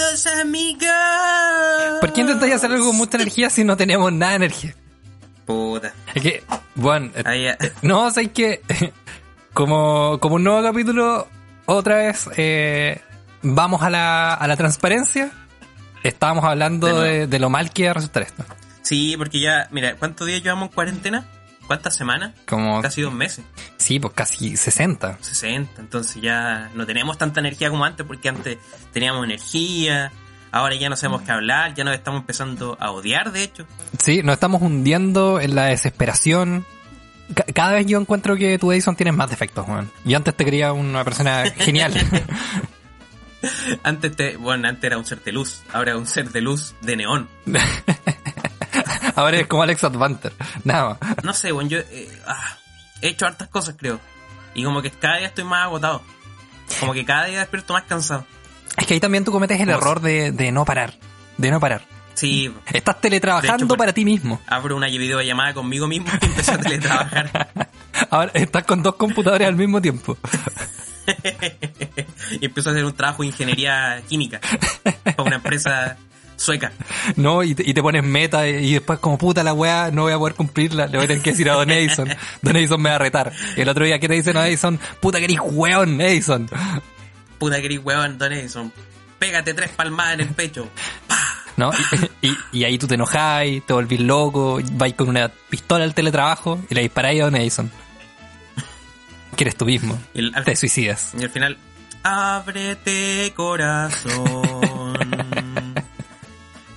todos, amigos. ¿Por qué intentáis hacer algo con mucha energía si no tenemos nada de energía? Puta. Es que, bueno, eh, Ahí, eh, no, o sea, es que como, como un nuevo capítulo, otra vez eh, vamos a la, a la transparencia. Estábamos hablando De nuevo. de, de lo mal que va a resultar esto. sí, porque ya, mira, ¿cuántos días llevamos en cuarentena? ¿Cuántas semanas? Como, Casi dos meses. sí, pues casi 60. 60. Entonces ya no tenemos tanta energía como antes, porque antes teníamos energía. Ahora ya no sabemos qué hablar, ya nos estamos empezando a odiar, de hecho. Sí, nos estamos hundiendo en la desesperación. Ca- cada vez yo encuentro que tu Edison tiene más defectos, Juan. Yo antes te creía una persona genial. Antes, te, bueno, antes era un ser de luz, ahora es un ser de luz de neón. Ahora es como Alex Advanter. Nada más. No sé, bueno, yo eh, ah, he hecho hartas cosas, creo. Y como que cada día estoy más agotado. Como que cada día despierto más cansado. Es que ahí también tú cometes el ¿Cómo error de, de no parar. De no parar. Sí, Estás teletrabajando hecho, para ti mismo. abro una videollamada conmigo mismo y empiezo a teletrabajar. Ahora estás con dos computadores al mismo tiempo. y empiezo a hacer un trabajo de ingeniería química para una empresa sueca. ¿No? Y te, y te pones meta y después como puta la weá, no voy a poder cumplirla. Le voy a tener que decir a Don Edison. Don Edison me va a retar. Y el otro día, ¿qué te dicen a Edison? Puta que eres weón, Edison. Puta que eres huevón, Don Edison. Pégate tres palmadas en el pecho. ¿No? Y, y- y ahí tú te enojáis, te volvís loco, vais con una pistola al teletrabajo y le disparáis a Don Edison. Que eres tú mismo. Al, Te suicidas. y al final, ábrete corazón.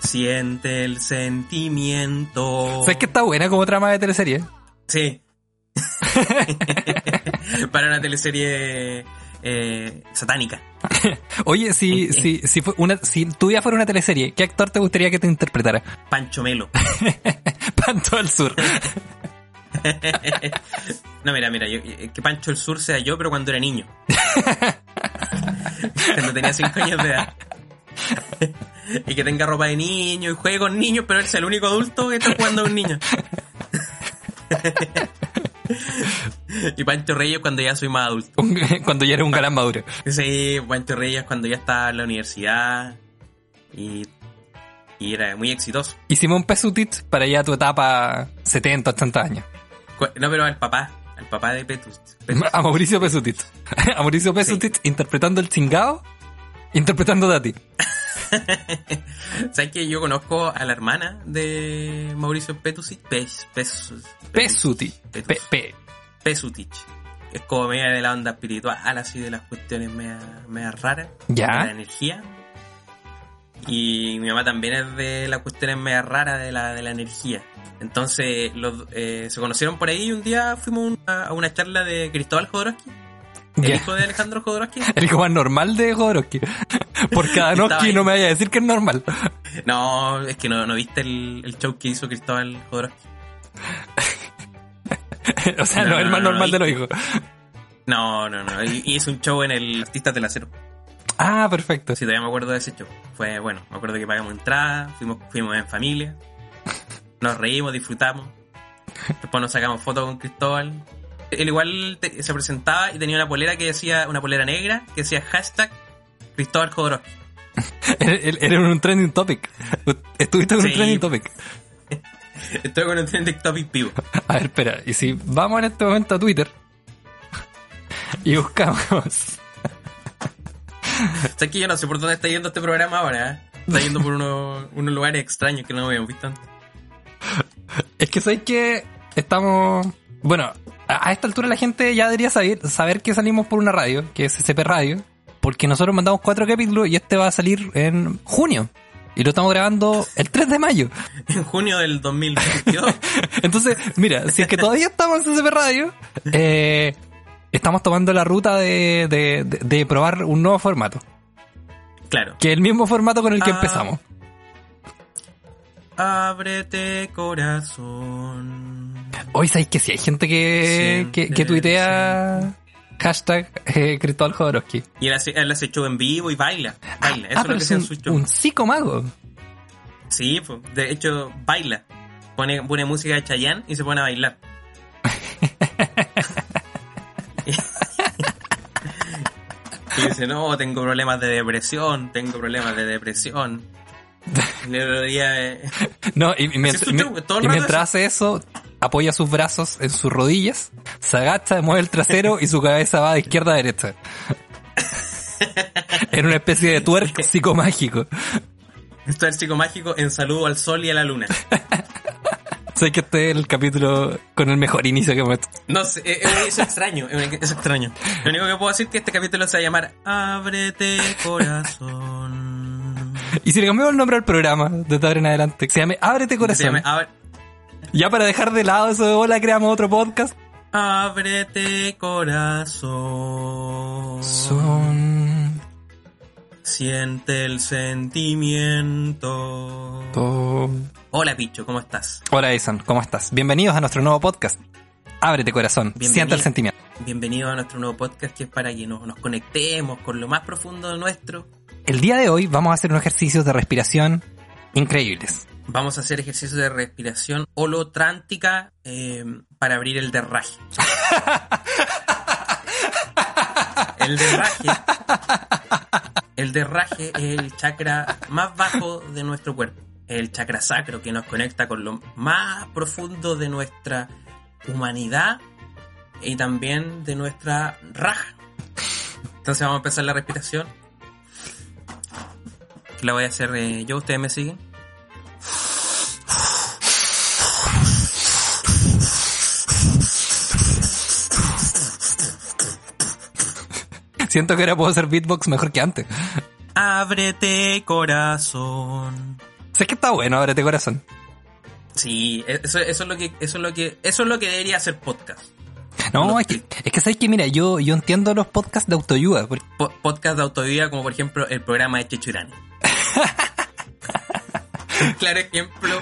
Siente el sentimiento. ¿Sabes que está buena como trama de teleserie? Sí. Para una teleserie eh, satánica. Oye, si, si, si, fue una, si tu vida fuera una teleserie, ¿qué actor te gustaría que te interpretara? Pancho Melo. Panto al Sur. No, mira, mira, yo- eh, que Pancho el Sur sea yo, pero cuando era niño. cuando tenía 5 años de edad. y que tenga ropa de niño y juegue con niños, pero él sea el único adulto que está jugando a un niño. y Pancho Reyes cuando ya soy más adulto. Cuando ya eres un galán maduro. Sí, Pancho Reyes cuando ya estaba en la universidad y, y era muy exitoso. Y Simón Pesutich para ya tu etapa 70, 80 años. No, pero al papá, al papá de. Petus. A Mauricio Pesutich. A Mauricio Pesutich interpretando el chingado, interpretándote a ti. ¿Sabes que yo conozco a la hermana de Mauricio Petusic? Pes, Pes, Pesutich. Es como media de la onda espiritual, así de las cuestiones media, media raras. Ya. De la energía. Y mi mamá también es de las cuestiones media raras de la, de la energía. Entonces los, eh, se conocieron por ahí y un día fuimos a una charla de Cristóbal Jodorowsky, el hijo de Alejandro Jodorowsky. El hijo más normal de Jodorowsky. Por cada Estaba Noski ahí. no me vaya a decir que es normal. No, es que no, no viste el, el show que hizo Cristóbal Jodorowsky. o sea, no, No, es el más no, no, normal de los hijos. No, no, no. Y y hizo un show en el Artistas del Acero. Ah, perfecto. Sí, todavía me acuerdo de ese show. Fue bueno. Me acuerdo que pagamos entrada, fuimos, fuimos en familia. Nos reímos, disfrutamos. Después nos sacamos fotos con Cristóbal. Él igual te- se presentaba y tenía una polera que decía, una polera negra, que decía hashtag Cristóbal Jodorowsky. Eres un trending topic. Estuviste con un trending topic. Estoy con un trending topic vivo. A ver, espera. Y si vamos en este momento a Twitter y buscamos. ¿Sabes que yo no sé por dónde está yendo este programa ahora? ¿eh? Está yendo por unos, unos lugares extraños que no habíamos visto antes. Es que sabéis que estamos. Bueno, a- esta altura la gente ya debería saber, saber que salimos por una radio, que es SCP Radio, porque nosotros mandamos cuatro capítulos y este va a salir en junio. Y lo estamos grabando el 3 de mayo. En junio del 2022. Entonces, mira, si es que todavía estamos en CCP Radio, eh, estamos tomando la ruta de, de, de- de probar un nuevo formato. claro. Que es el mismo formato con el que Ah. empezamos. Ábrete corazón. Hoy sabéis que sí, hay gente que, Siempre, que, que tuitea hashtag eh, Cristóbal Jodorowsky. Y él hace, él hace show en vivo y baila. Baila. Eso ah, es lo que es un, su show. un psicomago. Sí, pues, de hecho, baila. Pone, pone música de Chayanne y se pone a bailar. y dice, no, tengo problemas de depresión, tengo problemas de depresión. Y el otro día, eh, No, y, y mient- es su show, todo el y mientras hace eso, apoya sus brazos en sus rodillas, se agacha, mueve el trasero y su cabeza va de izquierda a derecha. en una especie de twerk psicomágico. esto es psicomágico en saludo al sol y a la luna. Sé que este es el capítulo con el mejor inicio que hemos hecho. No sé, eh, eh, es extraño, es extraño. Lo único que puedo decir es que este capítulo se va a llamar Ábrete corazón. Y si le cambiamos el nombre al programa, desde ahora en adelante, que se llame Ábrete Se Corazón. llama Ábre- Ya para dejar de lado eso de hola, creamos otro podcast. Ábrete corazón. Son... Siente el sentimiento. to- Hola Picho, ¿cómo estás? Hola, Edison, ¿cómo estás? Bienvenidos a nuestro nuevo podcast. Ábrete Corazón, Bienvenido. sienta el sentimiento. Bienvenido a nuestro nuevo podcast que es para que nos, nos conectemos con lo más profundo de nuestro. El día de hoy vamos a hacer unos ejercicios de respiración increíbles. Vamos a hacer ejercicios de respiración holotrántica eh, para abrir el derraje. El derraje. El derraje es el chakra más bajo de nuestro cuerpo. El chakra sacro que nos conecta con lo más profundo de nuestra humanidad y también de nuestra raja. Entonces vamos a empezar la respiración. La voy a hacer eh, yo, ustedes me siguen. Siento que ahora puedo hacer beatbox mejor que antes. Ábrete corazón. Sé que está bueno, Ábrete Corazón. Sí, eso, eso es lo que, eso es lo que, eso es lo que debería hacer podcast. No, es que, es que sabes que mira, yo, yo entiendo los podcasts de autoayuda. porque- Po- podcast de autoayuda como por ejemplo el programa de Chechurani. claro ejemplo.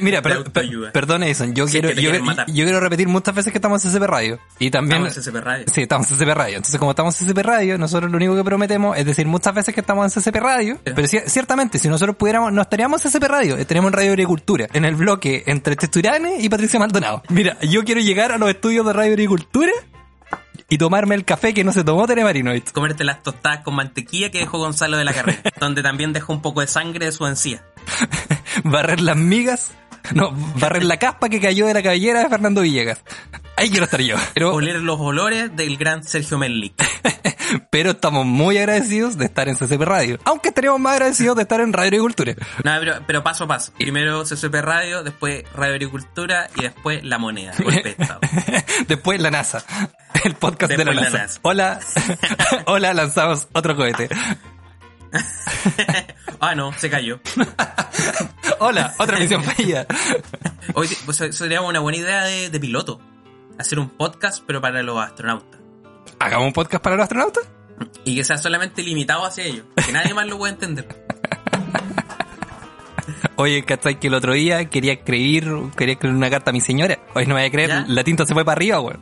Mira, per- perdón Edison, yo Sí, quiero, yo, quiero repetir muchas veces que estamos en CCP Radio. Y también... Estamos en CCP Radio. Sí, estamos en CCP Radio. Entonces, como estamos en CCP Radio, nosotros lo único que prometemos es decir muchas veces que estamos en CCP Radio. Sí. Pero ci- ciertamente, si nosotros pudiéramos, no estaríamos en CCP Radio, estaríamos en Radio Agricultura, en el bloque entre Testurane y Patricia Maldonado. Mira, yo quiero llegar a los estudios de Radio Agricultura y tomarme el café que no se tomó Tere. Comerte las tostadas con mantequilla que dejó Gonzalo de la carrera, donde también dejó un poco de sangre de su encía. Barrer las migas. No, barrer la caspa que cayó de la cabellera de Fernando Villegas. Ahí quiero estar yo. Pero, Oler los olores del gran Sergio Merlick. pero estamos muy agradecidos de estar en CCP Radio. Aunque estaríamos más agradecidos de estar en Radio Agricultura. No, pero, pero paso a paso. Primero CCP Radio, después Radio Agricultura y después La Moneda, golpe. Después la NASA. El podcast de Después la la NASA. NASA. Hola. Hola, lanzamos otro cohete. Ah, no, se cayó. Hola, otra misión fallida. Hoy pues, sería una buena idea de, de piloto. Hacer un podcast, pero para los astronautas. ¿Hagamos un podcast para los astronautas? Y que sea solamente limitado hacia ellos. Que nadie más lo pueda entender. Oye, ¿cachai? Que el otro día quería escribir, quería escribir una carta a mi señora. Hoy no me voy a creer, ¿Ya? la tinta se fue para arriba, weón.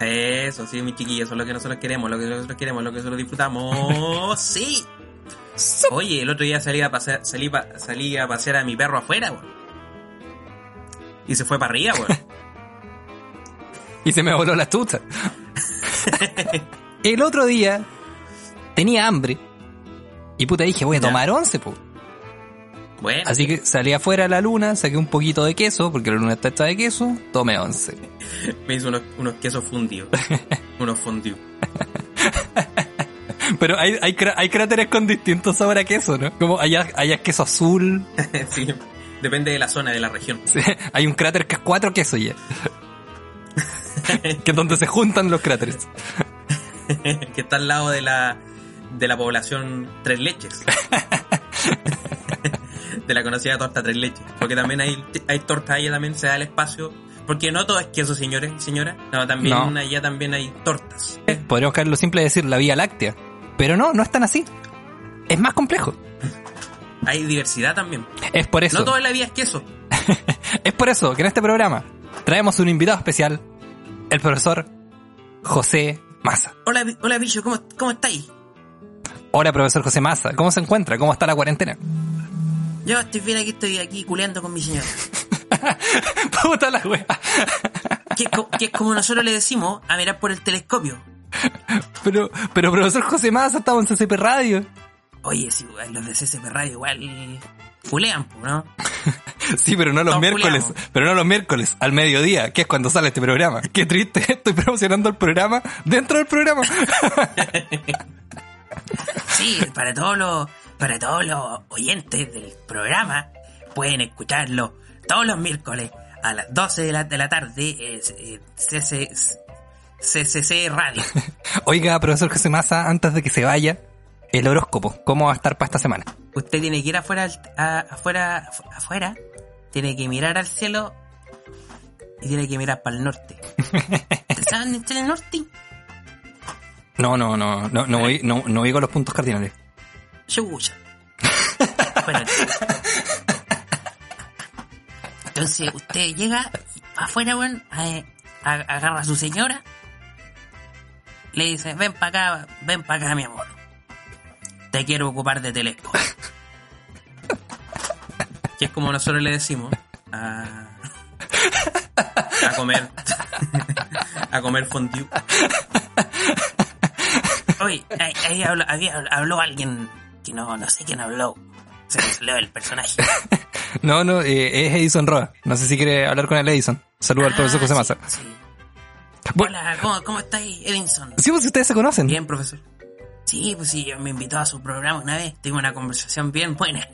Eso, sí, mis chiquillos, eso es lo que nosotros queremos, lo que nosotros queremos, lo que nosotros disfrutamos. ¡Sí! Oye, el otro día salí a pasear, salí, pa- salí a pasear a mi perro afuera, weón. Y se fue para arriba, weón. Y se me voló la tuta. el otro día tenía hambre. Y puta dije, voy a Ya. tomar once, po. Bueno, Así que salí afuera a la luna, saqué un poquito de queso, porque la luna está hecha de queso, tomé once. me hizo unos, unos quesos fundidos. unos fundidos. Pero hay, hay, hay cráteres con distintos sabores a queso, ¿no? Como allá, allá es queso azul, sí, depende de la zona, de la región. Sí, hay un cráter que es cuatro quesos ya. que es donde se juntan los cráteres. que está al lado de la, de la población Tres Leches. de la conocida torta Tres Leches. Porque también hay, hay torta allá, también se da el espacio. Porque no todo es queso, señores y señoras. No, también No. allá también hay tortas. Podríamos caer lo simple de decir la Vía Láctea. Pero no, no es tan así. Es más complejo. Hay diversidad también. Es por eso. No todo en la vida es queso. Es por eso que en este programa traemos un invitado especial, el profesor José Massa. Hola, hola bicho, ¿cómo, cómo estáis? Hola, profesor José Massa. ¿Cómo se encuentra? ¿Cómo está la cuarentena? Yo estoy bien aquí, estoy aquí culeando con mi señora. Puta la wea. Que es como nosotros le decimos a mirar por el telescopio. Pero, pero profesor José Massa, estamos en CCP Radio. Oye, si igual los de CCP Radio igual culean, po, ¿no? Sí, pero no los Todos miércoles, pero no los miércoles, al mediodía, que es cuando sale este programa. Qué triste, estoy promocionando el programa dentro del programa. Sí, para todos los, para todos los oyentes del programa, pueden escucharlo todos los miércoles a las 12 de la, de la tarde, eh, eh, CC CCC Radio. Oiga, profesor José Massa, antes de que se vaya, el horóscopo, ¿cómo va a estar para esta semana? Usted tiene que ir afuera, a- afuera, afu- afuera, tiene que mirar al cielo y tiene que mirar para el norte. ¿Usted sabe dónde está el norte? No, no, no, no, no voy, no, no voy con los puntos cardinales. Bueno, entonces usted llega afuera, a- a- agarra a su señora, le dice, ven para acá, ven para acá, mi amor. Te quiero ocupar de telescopio. Que es como nosotros le decimos a, a comer a comer fondue. Oye, ahí, ahí habló, había- habló alguien que no, no sé quién habló. Se me salió el personaje. No, no, eh, es Edison Roa. No sé si quiere hablar con el Edison. Saluda al profesor Ah, José sí, Massa. sí. Bueno, Hola, ¿cómo, cómo estáis, Edinson? sí, pues ustedes se conocen. Bien, profesor. Sí, pues sí, me invitó a su programa una vez. Tuvimos una conversación bien buena.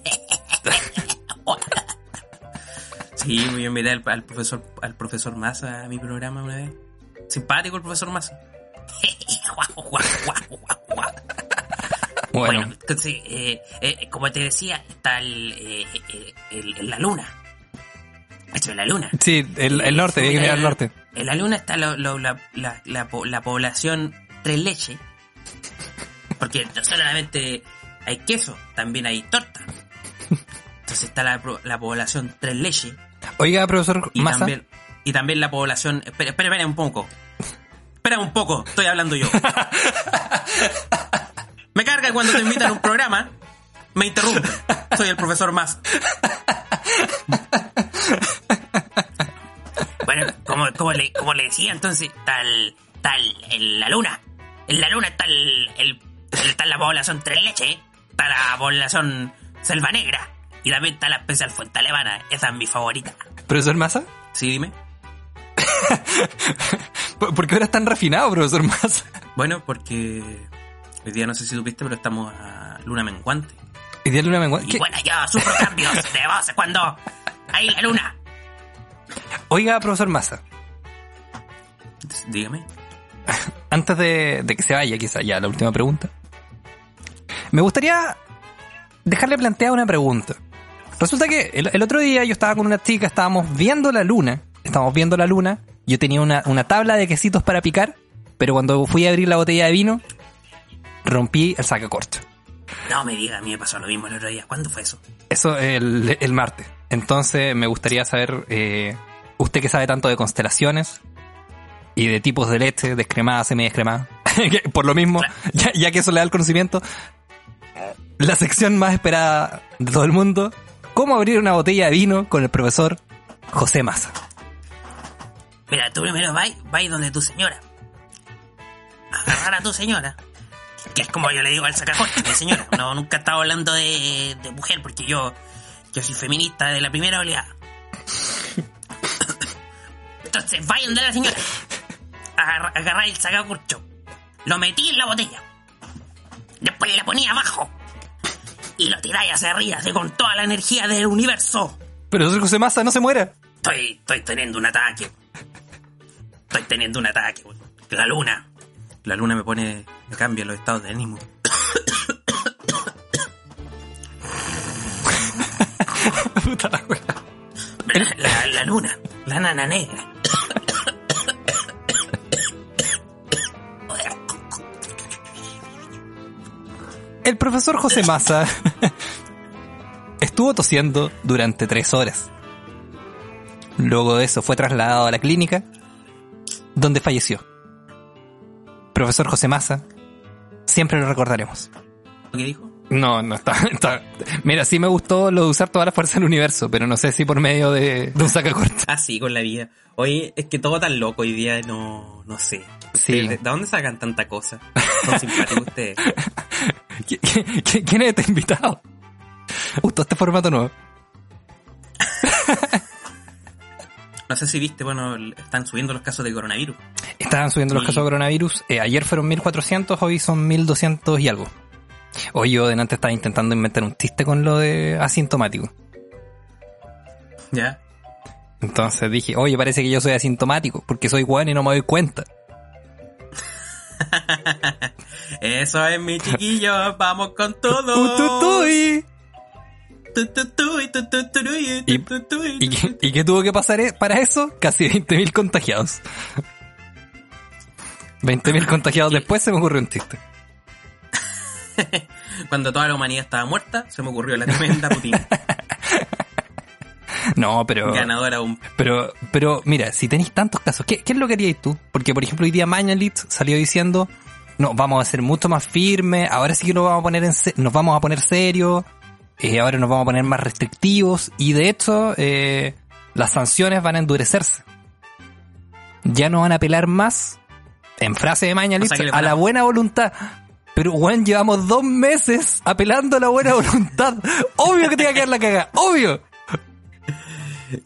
sí, pues yo invité al, al profesor al profesor Massa a mi programa una vez. Simpático el profesor Massa. Bueno, Bueno, entonces, eh, eh, como te decía, está el, eh, eh, el- el- la luna. Hecho, la luna. sí, el, el norte, hay que mirar al norte. En la luna está la, la- la po- la población tres leche. Porque no solamente hay queso, también hay torta. Entonces está la, población tres leche Oiga, profesor y Massa. también, y también la población... Espera, espera, espera un poco. Espera un poco, estoy hablando yo. Me carga cuando te invitan a un programa, me interrumpen. Soy el profesor más. Bueno, como, como, le, como le decía, entonces, tal, tal, en la luna. En la luna está el, el, está la población Tres Leches, está la población Selva Negra, y también está la especial Fuente Alemana. Esa es mi favorita. ¿Profesor Massa? Sí, dime. ¿Por qué ahora tan refinado, profesor Massa? Bueno, porque hoy día no sé si supiste, pero estamos a luna menguante. Y día luna mengua- Y ¿Qué? bueno, yo sufro cambios de voz cuando hay la luna. Oiga, profesor Massa, Dígame. antes de, de que se vaya, quizá ya la última pregunta. Me gustaría dejarle planteada una pregunta. Resulta que el, el otro día yo estaba con una chica, estábamos viendo la luna, estábamos viendo la luna, yo tenía una, una tabla de quesitos para picar, pero cuando fui a abrir la botella de vino, rompí el sacacorcho. No me diga, a mí me pasó lo mismo el otro día. ¿Cuándo fue eso? Eso el, el martes. Entonces me gustaría saber, eh, usted que sabe tanto de constelaciones y de tipos de leche, descremada, semidescremada, por lo mismo, ya, ya que eso le da el conocimiento, la sección más esperada de todo el mundo, ¿cómo abrir una botella de vino con el profesor José Massa? Mira, tú primero vas, vas donde tu señora. Agarrar a tu señora. Que es como yo le digo al sacacorte, mi señora. No, nunca he estado hablando de, de mujer porque yo, yo soy feminista de la primera oleada. Entonces, vaya donde la señora. Agarra, agarrá el sacacorcho. Lo metí en la botella. Después la ponía abajo. Y lo tiráis hacia arriba, así con toda la energía del universo. Profesor José Massa, no se muera. Estoy, estoy teniendo un ataque. Estoy teniendo un ataque. La luna. La luna me pone, me cambia los estados de ánimo. Puta la wea. La, la luna, la nana negra. El profesor José Massa estuvo tosiendo durante tres horas. Luego de eso fue trasladado a la clínica, donde falleció. Profesor José Massa, siempre lo recordaremos. ¿Qué dijo? No, no está, está- Mira, sí me gustó lo de usar toda la fuerza del universo, pero no sé si por medio de, de un sacacorta. Así con la vida. Oye, es que todo tan loco hoy día, no, no sé. Sí. ¿De, de dónde sacan tanta cosa? Son simpáticos ustedes. ¿Qui- qui- qui- ¿Quién es este invitado? Me Gustó este formato nuevo. No sé si viste, bueno, están subiendo los casos de coronavirus. Estaban subiendo los Sí. casos de coronavirus. Eh, ayer fueron 1400, hoy son 1200 y algo. Hoy yo delante estaba intentando inventar un chiste con lo de asintomático. ¿Ya? Entonces dije, oye, parece que yo soy asintomático, porque soy guan y no me doy cuenta. Eso es mi chiquillo, vamos con todo. Y y tu, Y- tu, tu, y ¿Y tu, qué, y qué tuvo que pasar e- para eso? Casi 20.000 contagiados. 20.000 contagiados después se me ocurrió un chiste. Cuando toda la humanidad estaba muerta, se me ocurrió la tremenda rutina. No, pero... Ganadora un... Pero, pero mira, si tenéis tantos casos, ¿qué, qué es lo que haríais tú? Porque, por ejemplo, hoy día Mañalit salió diciendo, no, vamos a ser mucho más firmes, ahora sí que nos vamos a poner en nos vamos a poner serios, eh, ahora nos vamos a poner más restrictivos, y de hecho, eh, las sanciones van a endurecerse. Ya no van a apelar más, en frase de Mañalit, O sea a- la buena voluntad. Pero, weón, llevamos dos meses apelando a la buena voluntad. Obvio que te va a quedar la caga, obvio.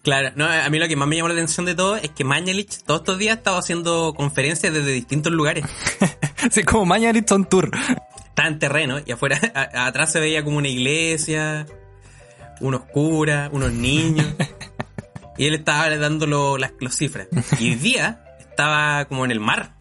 Claro, no, a mí lo que más me llamó la atención de todo es que Mañalich todos estos días estaba haciendo conferencias desde distintos lugares. Así como Mañalit on tour. Estaba en terreno y afuera, a- atrás se veía como una iglesia, unos curas, unos niños. Y él estaba dando lo- las los cifras. Y hoy día estaba como en el mar,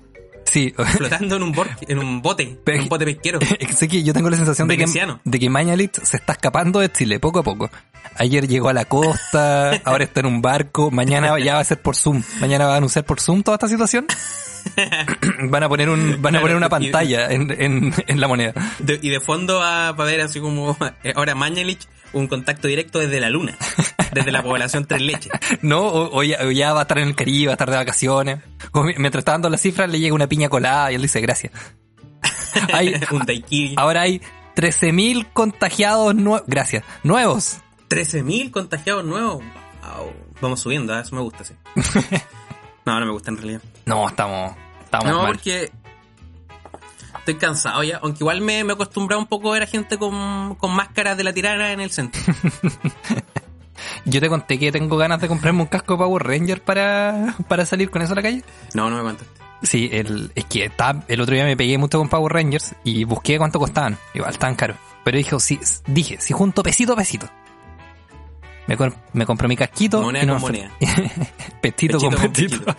Sí, flotando en un, en un bote, en un bote pesquero. sé que yo tengo la sensación de que, de que Mañalit se está escapando de Chile poco a poco. Ayer llegó a la costa, ahora está en un barco, mañana ya va a ser por Zoom. Mañana va a anunciar por Zoom toda esta situación. van a poner un, van a poner una pantalla en, en, en la moneda. De- y de fondo va, va a haber así como eh, ahora Mañalich un contacto directo desde la luna, desde la población Tres Leches. No, o, o ya, o ya va a estar en el Caribe, va a estar de vacaciones. Como mi- mientras está dando las cifras le llega una piña colada y él dice gracias. Hay, un daiquiri. ahora hay 13.000 contagiados nuevos, gracias, nuevos. 13.000 contagiados nuevos. Wow. Vamos subiendo, ¿eh? eso me gusta, sí. No, no me gusta en realidad. No, estamos, estamos No, mal. porque estoy cansado ya. Aunque igual me, me he acostumbrado un poco a ver a gente con, con máscaras de la tirana en el centro. Yo te conté que tengo ganas de comprarme un casco Power Ranger para, para salir con eso a la calle. No, no me contaste. Sí, el, es que está- el otro día me pegué mucho con Power Rangers y busqué cuánto costaban. Igual estaban caros. Pero dije, si, dije, si junto pesito a pesito. Me, me compré mi casquito. Moneda y no con moneda. Pestito con pestito.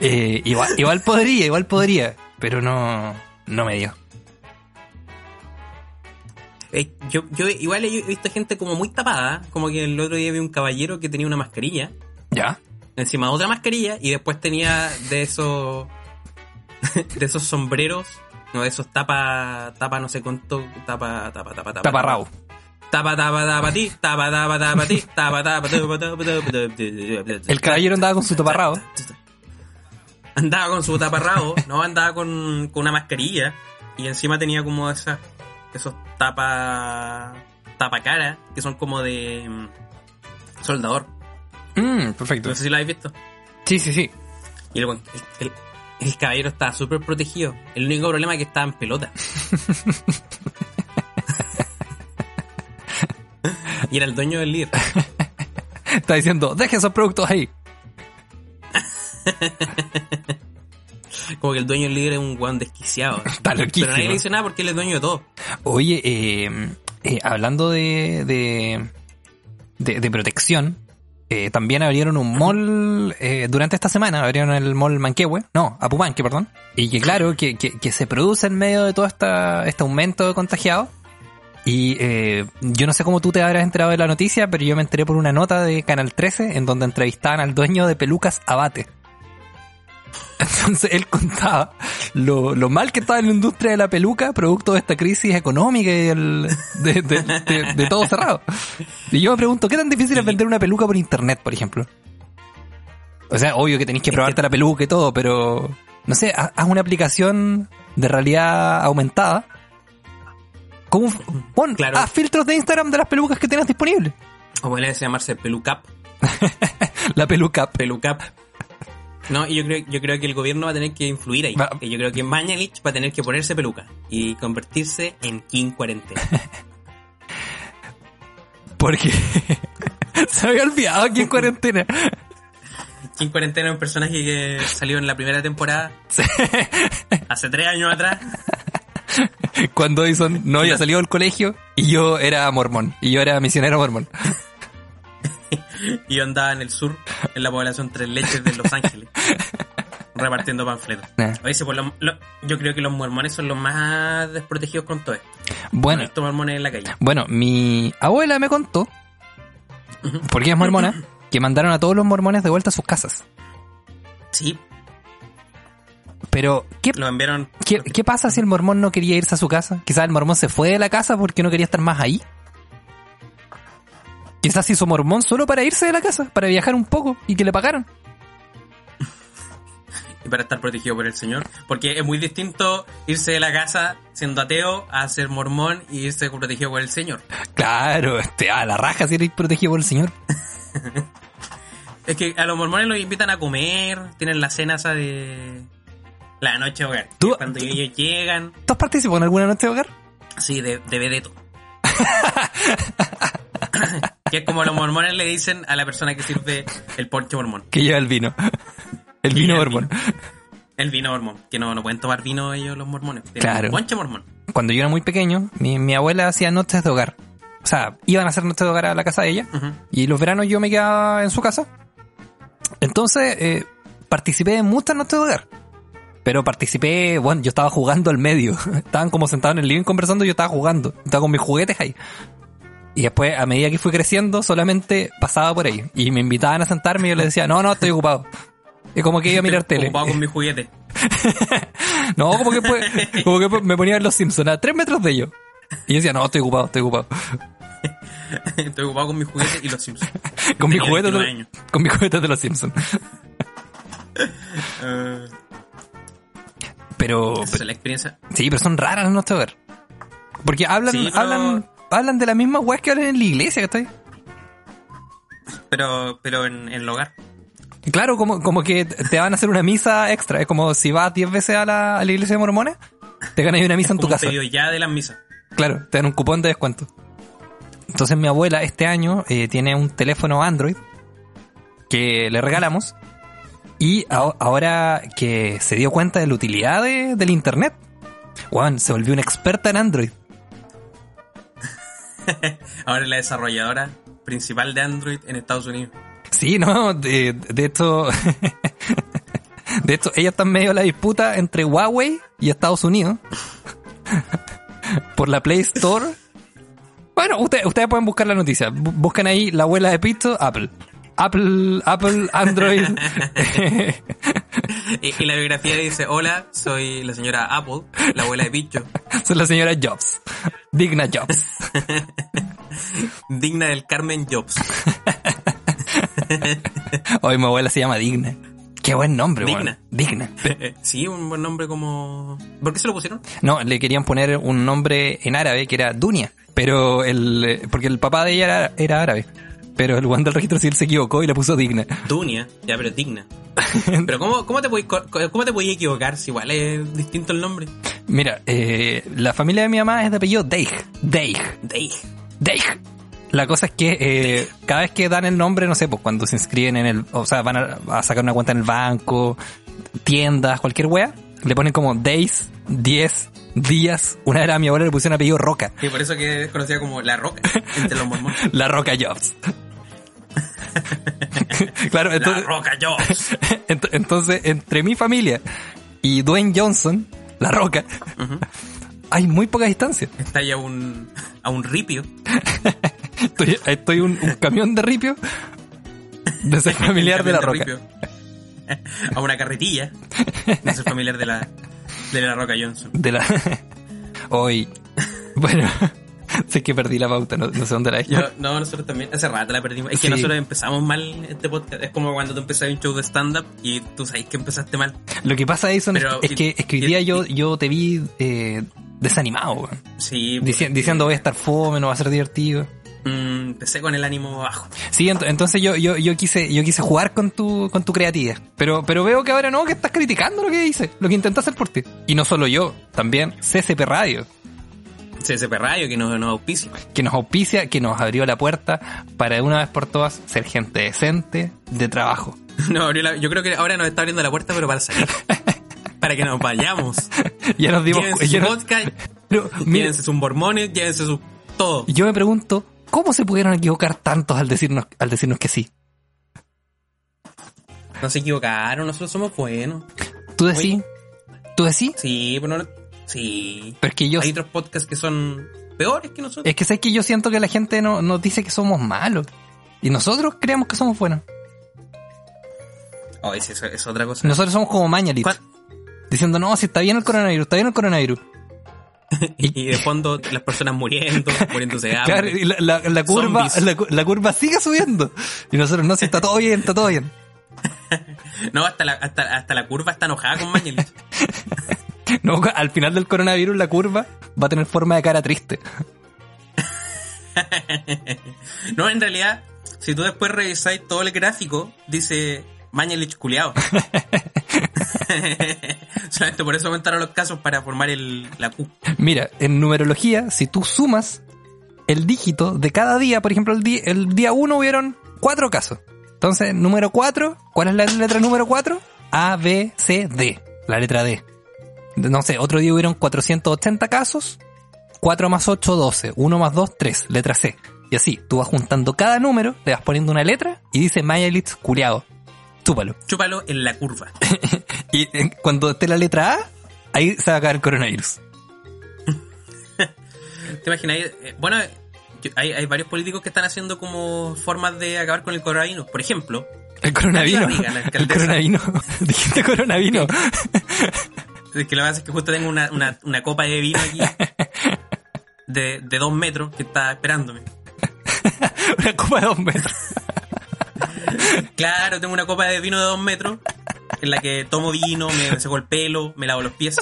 Eh, igual, igual podría, igual podría. Pero no, no me dio. Eh, yo, yo igual he visto gente como muy tapada. Como que el otro día vi un caballero que tenía una mascarilla. ¿Ya? Encima otra mascarilla. Y después tenía de esos. de esos sombreros. No, de esos tapa. Tapa no sé cuánto. Tapa, tapa, tapa, tapa. Taparrao. Tapa, tapa, tapa, ti. Tapa, tapa, tapa, ti. Tapa, tapa, tapa, tapa, tapa, tapa. El caballero andaba con su taparrao. Andaba con su taparrabo, no andaba con, con una mascarilla. Y encima tenía como esas, esos tapa, tapacara, que son como de mm, soldador. Mm, perfecto. No sé si lo habéis visto. Sí, sí, sí. Y el, el, el- caballero estaba súper protegido. El único problema es que estaba en pelota. y era el dueño del líder. Está diciendo, deje esos productos ahí. Como que el dueño líder es un guan desquiciado. Está Pero nadie le dice nada porque él es dueño de todo. Oye, eh, eh, hablando de, de, de, de protección, eh, también abrieron un mall eh, durante esta semana, abrieron el mall Manquehue, no, Apumanque, perdón, y que claro, que, que, que se produce en medio de todo esta, este aumento de contagiados. Y eh, yo no sé cómo tú te habrás enterado de la noticia, pero yo me enteré por una nota de Canal 13 en donde entrevistaban al dueño de Pelucas Abate. Entonces él contaba lo, lo mal que estaba en la industria de la peluca, producto de esta crisis económica y el- de, de- de- de todo cerrado. Y yo me pregunto, ¿qué tan difícil es vender una peluca por internet, por ejemplo? O sea, obvio que tenéis que probarte la peluca y todo, pero no sé, ha- haz una aplicación de realidad aumentada. F- Pon, Claro. haz filtros de Instagram de las pelucas que tengas disponibles. O podría llamarse Pelucap. La peluca. Pelucap. No, y yo creo, yo creo que el gobierno va a tener que influir ahí. Va- Yo creo que Mañalich va a tener que ponerse peluca y convertirse en King Cuarentena. Porque se había olvidado en cuarentena. King Cuarentena es un personaje que salió en la primera temporada hace tres años atrás. Cuando Edison no había salido del colegio y yo era mormón. Y yo era misionero mormón. Y yo andaba en el sur, en la población Tres Leches de Los Ángeles, repartiendo panfletos. Nah. Pues, lo- lo- yo creo que los mormones son los más desprotegidos con todo esto. No Bueno, visto mormones en la calle. bueno, mi abuela me contó, porque es mormona, que mandaron a todos los mormones de vuelta a sus casas. Sí, Pero, ¿qué, lo enviaron. qué, qué pasa si el mormón no quería irse a su casa? Quizás el mormón se fue de la casa porque no quería estar más ahí. Quizás hizo mormón solo para irse de la casa, para viajar un poco y que le pagaran. y para estar protegido por el Señor. Porque es muy distinto irse de la casa siendo ateo a ser mormón y irse protegido por el Señor. Claro, este, a la raja si eres protegido por el Señor. Es que a los mormones los invitan a comer, tienen la cena esa de la noche de hogar. Tú- Cuando ellos llegan, ¿Tú has participado en alguna noche de hogar? sí, de, de vedeto. que es como los mormones le dicen a la persona que sirve el ponche mormón. Que lleva el vino. El vino mormón. El vino mormón. Que no, no pueden tomar vino ellos los mormones. Claro. ponche mormón. Cuando yo era muy pequeño, mi, mi abuela hacía noches de hogar. O sea, iban a hacer noches de hogar a la casa de ella. Y los veranos yo me quedaba en su casa. Entonces, eh, participé en muchas noches de hogar. Pero participé, bueno, yo estaba jugando al medio. Estaban como sentados en el living conversando y yo estaba jugando. Estaba con mis juguetes ahí. Y después, a medida que fui creciendo, solamente pasaba por ahí. Y me invitaban a sentarme y yo les decía, no, no, estoy ocupado. Y como que iba a mirar Estoy tele. Ocupado con mis juguetes. No, como que, pues, como que pues, me ponía a ver los Simpsons a tres metros de ellos. Y yo decía, no, estoy ocupado, estoy ocupado. Estoy ocupado con mis juguetes y los Simpsons. Con juguetes 29 de, con mis juguetes de los Simpsons. Eh, Pero, esa es la experiencia. sí, pero son raras noches de hogar. Porque hablan, Sí, pero- hablan, hablan de la misma weas que hablan en la iglesia, ¿cachai? Pero, pero en, en el hogar. Claro, como, como que te van a hacer una misa extra. Es como si vas 10 veces a la, a la iglesia de mormones, te ganas una misa en tu Como casa. ya de las misas. Claro, te dan un cupón de descuento. Entonces mi abuela este año eh, tiene un teléfono Android que le regalamos y a- ahora que se dio cuenta de la utilidad de- del internet, Juan se volvió una experta en Android. Ahora es la desarrolladora principal de Android en Estados Unidos. Sí, no, de, hecho, de hecho ella está en medio de la disputa entre Huawei y Estados Unidos por la Play Store. Bueno, ustedes, pueden buscar la noticia. Bu- Buscan ahí la abuela de Pito, Apple. Apple, Apple, Android. Y, y la biografía dice, hola, soy la señora Apple, la abuela de Picho, Soy la señora Jobs. Digna Jobs. digna del Carmen Jobs. Hoy mi abuela se llama Digna. Qué buen nombre, Digna. Digna. sí, un buen nombre como... ¿Por qué se lo pusieron? No, le querían poner un nombre en árabe que era Dunia, pero el eh, porque el papá de ella era, era árabe, pero el guan del registro civil se equivocó y le puso Digna. Dunia, ya, pero digna. Pero ¿cómo, cómo te podías cómo te podías equivocar si igual es distinto el nombre? Mira, eh, la familia de mi mamá es de apellido Deig. Deig. Deig. Deig. La cosa es que eh, cada vez que dan el nombre, no sé, pues cuando se inscriben en el, o sea, van a, a sacar una cuenta en el banco, tiendas, cualquier wea, le ponen como Days, 10, días. Una vez a mi abuela le pusieron apellido Roca. Y por eso que es conocida como La Roca entre los mormones. La Roca Jobs. claro, La entonces, Roca Jones. entonces, entre mi familia y Dwayne Johnson, la roca, hay muy poca distancia. Está ahí a un, a un ripio. Estoy, estoy un, un camión de ripio de ser familiar de la roca. Ripio. A una carretilla. De ser familiar de la, de la Roca Johnson. De la... Hoy. Bueno, sé que perdí la pauta, no, no sé dónde la dejé. No, nosotros también, hace rato la perdimos. Es que Sí. nosotros empezamos mal este podcast. Es como cuando tú empezaste un show de stand-up y tú sabes que empezaste mal. Lo que pasa, Edison, es- Pero- es, que, es que hoy y- día y- yo, yo te vi eh, desanimado. Sí, Dici- diciendo voy a estar fome, no va a ser divertido. mm, empecé con el ánimo bajo. Sí, ent- entonces yo, yo, yo quise, yo quise jugar con tu, con tu creatividad. Pero, pero veo que ahora no, que estás criticando lo que hice, lo que intenté hacer por ti. Y no solo yo, también CCP Radio, CSP Radio que nos, nos auspicia. que nos auspicia, que nos abrió la puerta para de una vez por todas ser gente decente de trabajo. No, abrió la- yo creo que ahora nos está abriendo la puerta, pero para salir. para que nos vayamos. Ya nos dimos Llévense ya su llévense sus mormones, llévense su todo. yo me pregunto, ¿cómo se pudieron equivocar tantos al decirnos, al decirnos que sí? No se equivocaron, nosotros somos buenos. ¿Tú decís? ¿Tú decís? Sí, pero no, sí. Pero es que yo, Hay otros podcasts que son peores que nosotros. es que sé que yo siento que la gente no, nos dice que somos malos. Y nosotros creemos que somos buenos. Oh, es, es, es otra cosa. Nosotros somos como Mañalit. Diciendo, no, si está bien el coronavirus, está bien el coronavirus. Y, de fondo las personas muriendo, muriéndose de hambre. Claro, y la, la- la curva, la curva sigue subiendo. Y nosotros, no, si está todo bien, está todo bien. No, hasta la, hasta, hasta la curva está enojada con Mañalich. No, al final del coronavirus la curva va a tener forma de cara triste. no, en realidad, si tú después revisáis todo el gráfico, dice Mañalich culeado. Solamente por eso aumentaron los casos para formar el, la Q. Mira, en numerología, si tú sumas el dígito de cada día, por ejemplo, el día, el día 1 hubieron cuatro casos. Entonces, número 4, ¿cuál es la letra número 4? A, B, C, D. La letra D. No sé, otro día hubieron 480 casos. 4 más 8, 12. 1 más 2, 3. Letra C. Y así, tú vas juntando cada número, le vas poniendo una letra y dice Mayalitz culiado. Túpalo. Chúpalo en la curva. Y eh, cuando esté la letra A, ahí se va a caer el coronavirus. ¿Te imaginas? Eh, Bueno, hay, hay varios políticos que están haciendo como formas de acabar con el coronavirus. Por ejemplo, El coronavirus. El coronavirus. Dijiste coronavirus. Es que lo que pasa es que justo tengo una, una, una copa de vino aquí de, de dos metros que está esperándome. Una copa de dos metros. Claro, tengo una copa de vino de dos metros en la que tomo vino, me seco el pelo, me lavo los pies.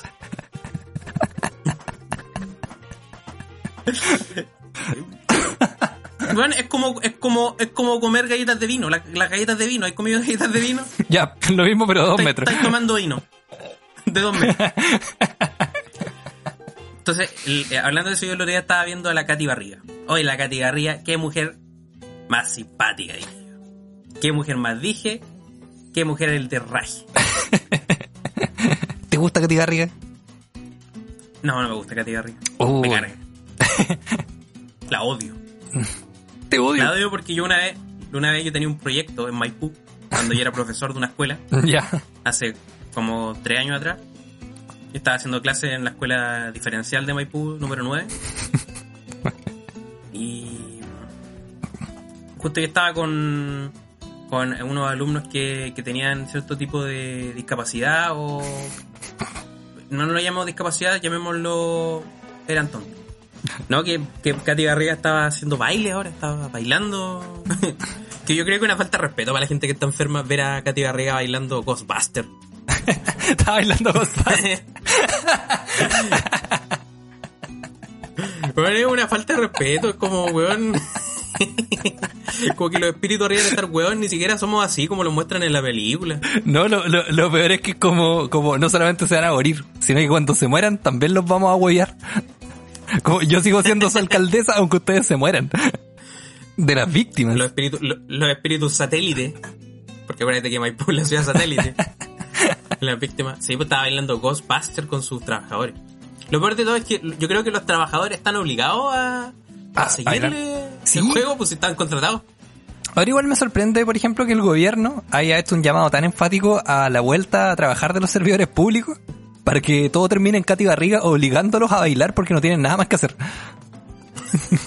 Bueno, es como, es como, es como comer galletas de vino. Las, las galletas de vino, ¿hay comido galletas de vino? Ya, lo mismo pero dos metros. Estáis tomando vino. De dos. Entonces, el- eh, hablando de eso, yo el otro día estaba viendo a la Katy Barriga. Oye, la Katy Barriga, qué mujer más simpática, dije. Qué mujer más dije. Qué mujer el de raje. ¿Te gusta Katy Garriga? No, no me gusta Katy Barriga. Uh. Me carga. La odio. Te La odio. odio porque yo una vez, una vez yo tenía un proyecto en Maipú, cuando yo era profesor de una escuela, Ya. hace como tres años atrás. Estaba haciendo clases en la escuela diferencial de Maipú, número 9. y justo yo estaba con, con unos alumnos que, que tenían cierto tipo de discapacidad o... No lo llamamos discapacidad, llamémoslo... Eran tontos. No, que, que Katy Garriga estaba haciendo baile ahora, estaba bailando. que yo creo que una falta de respeto para la gente que está enferma ver a Katy Garriga bailando Ghostbuster. Estaba bailando Ghostbusters. Bueno, es una falta de respeto, es como, weón. como que los espíritus arriba de estar weón, ni siquiera somos así como lo muestran en la película. No, lo, lo, lo peor es que como, como no solamente se van a morir, sino que cuando se mueran también los vamos a huevear. Como yo sigo siendo su alcaldesa aunque ustedes se mueran. De las víctimas. Los espíritus, lo- los espíritus satélites. Porque acuérdate que Maipú es la ciudad satélite. Las víctimas. Sí, pues estaba bailando Ghostbuster con sus trabajadores. Lo peor de todo es que yo creo que los trabajadores están obligados a, a Ah, seguirle. Sí. el juego, pues si están contratados. Ahora igual me sorprende, por ejemplo, que el gobierno haya hecho un llamado tan enfático a la vuelta a trabajar de los servidores públicos para que todo termine en Katy Barriga obligándolos a bailar porque no tienen nada más que hacer.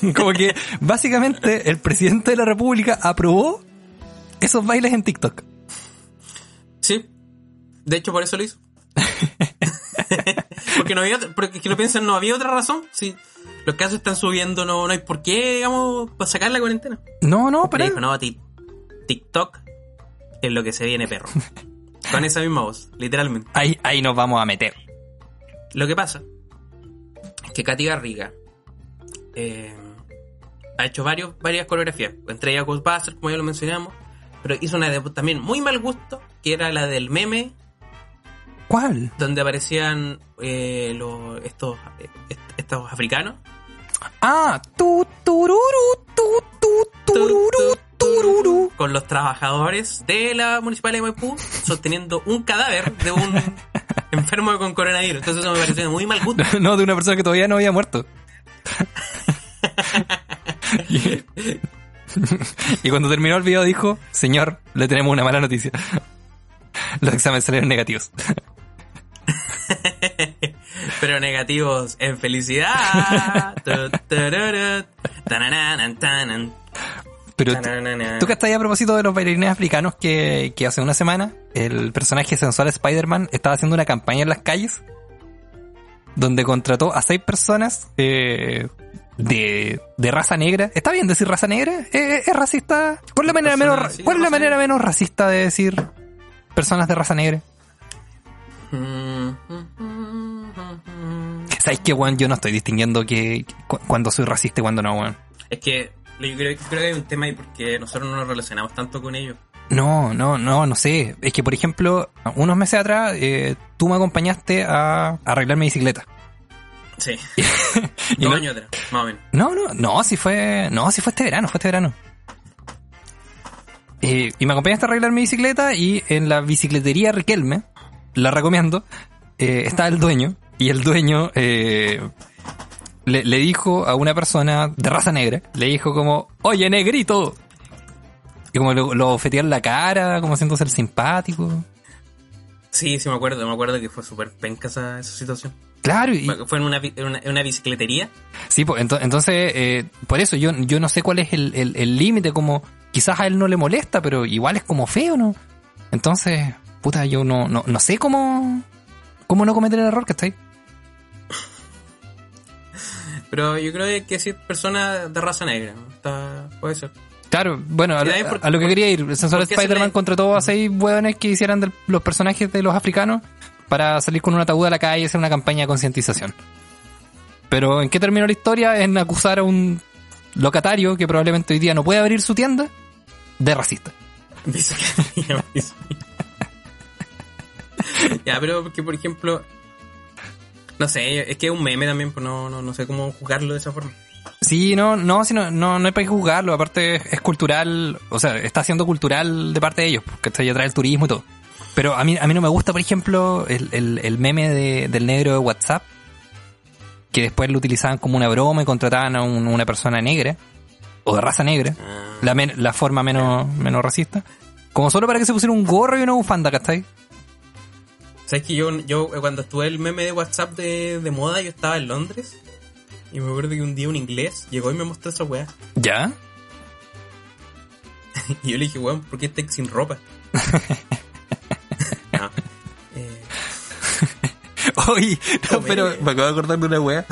Como que básicamente el presidente de la República aprobó esos bailes en TikTok. Sí. De hecho, por eso lo hizo. porque no había, porque que lo piensan, no había otra razón. Si los casos están subiendo, no, no hay por qué, digamos, para sacar la cuarentena. No, no, pero... Dijo, no, ti- TikTok es lo que se viene, perro. Con esa misma voz, literalmente. Ahí, ahí nos vamos a meter. Lo que pasa es que Katy Garriga eh, ha hecho varios, varias coreografías, entre ellas Ghostbusters, como ya lo mencionamos, pero hizo una de también muy mal gusto, que era la del meme, ¿Cuál? donde aparecían eh, los, estos, est- estos africanos. Ah, tu tururu, tu tu tururu, tururu. Con los trabajadores de la municipalidad de Maipú sosteniendo un cadáver de un enfermo con coronavirus. Entonces eso me pareció muy mal gusto. No, de una persona que todavía no había muerto. y, y cuando terminó el video dijo, señor, le tenemos una mala noticia. Los exámenes salieron negativos. Pero negativos en felicidad. Pero tú, que estás ahí a propósito de los bailarines africanos que, que hace una semana el personaje sensual Spider-Man estaba haciendo una campaña en las calles donde contrató a seis personas eh, de, de raza negra. ¿Está bien decir raza negra? ¿Es, es racista? ¿Cuál es la manera menos, cuál es la manera menos racista de decir personas de raza negra? ¿Sabes qué, weón? Yo no estoy distinguiendo que, cu- cuando soy racista y cuando no, weón. Es que yo creo, creo que hay un tema ahí porque nosotros no nos relacionamos tanto con ellos. No, no, no, no sé. Es que, por ejemplo, unos meses atrás, eh, tú me acompañaste a arreglar mi bicicleta. Sí. Y Dos no- años atrás, más o menos. No, no, no, si fue, no, si fue este verano, fue este verano. Eh, y me acompañaste a arreglar mi bicicleta y en la bicicletería Riquelme, la recomiendo, eh, está el dueño y el dueño eh, le, le dijo a una persona de raza negra, le dijo como, oye negrito. Y como lo, lo en la cara, como haciéndose el simpático. Sí, sí me acuerdo, me acuerdo que fue súper penca esa, esa situación. Claro, y, Fue en una, en una, en una bicicletería. Sí, pues, ento- entonces, eh, por eso yo, yo no sé cuál es el el- el límite, como quizás a él no le molesta, pero igual es como feo, ¿no? Entonces, puta, yo no, no, no sé cómo, cómo no cometer el error que está ahí. Pero yo creo que sí es persona de raza negra. Está, puede ser. Claro, bueno, a, por- lo que quería ir, el sensor ¿por qué se Spider-Man le- contrató a seis hueones que hicieran de los personajes de los africanos para salir con un ataúd a la calle y hacer una campaña de concientización. Pero ¿en qué terminó la historia? En acusar a un locatario que probablemente hoy día no puede abrir su tienda de racista. Ya, pero porque, por ejemplo, no sé, es que es un meme también, pues no, no, no sé cómo jugarlo de esa forma. Sí, no, no, sí, no, no, hay para qué juzgarlo, aparte es, cultural, o sea, está siendo cultural de parte de ellos, porque está atrae el turismo y todo. Pero a mí, a mí no me gusta, por ejemplo, el, el, el meme de- del negro de WhatsApp, que después lo utilizaban como una broma y contrataban a un- una persona negra, o de raza negra, la, men- la forma menos, menos racista, como solo para que se pusiera un gorro y una bufanda, ¿cachai? ¿Sabes que yo, yo cuando estuve el meme de WhatsApp de, de moda, yo estaba en Londres y me acuerdo que un día un inglés llegó y me mostró esa weá. ¿Ya? Y yo le dije, weón, ¿por qué estás sin ropa? No. Eh, Oye, no, pero me acabo de acordar de una wea.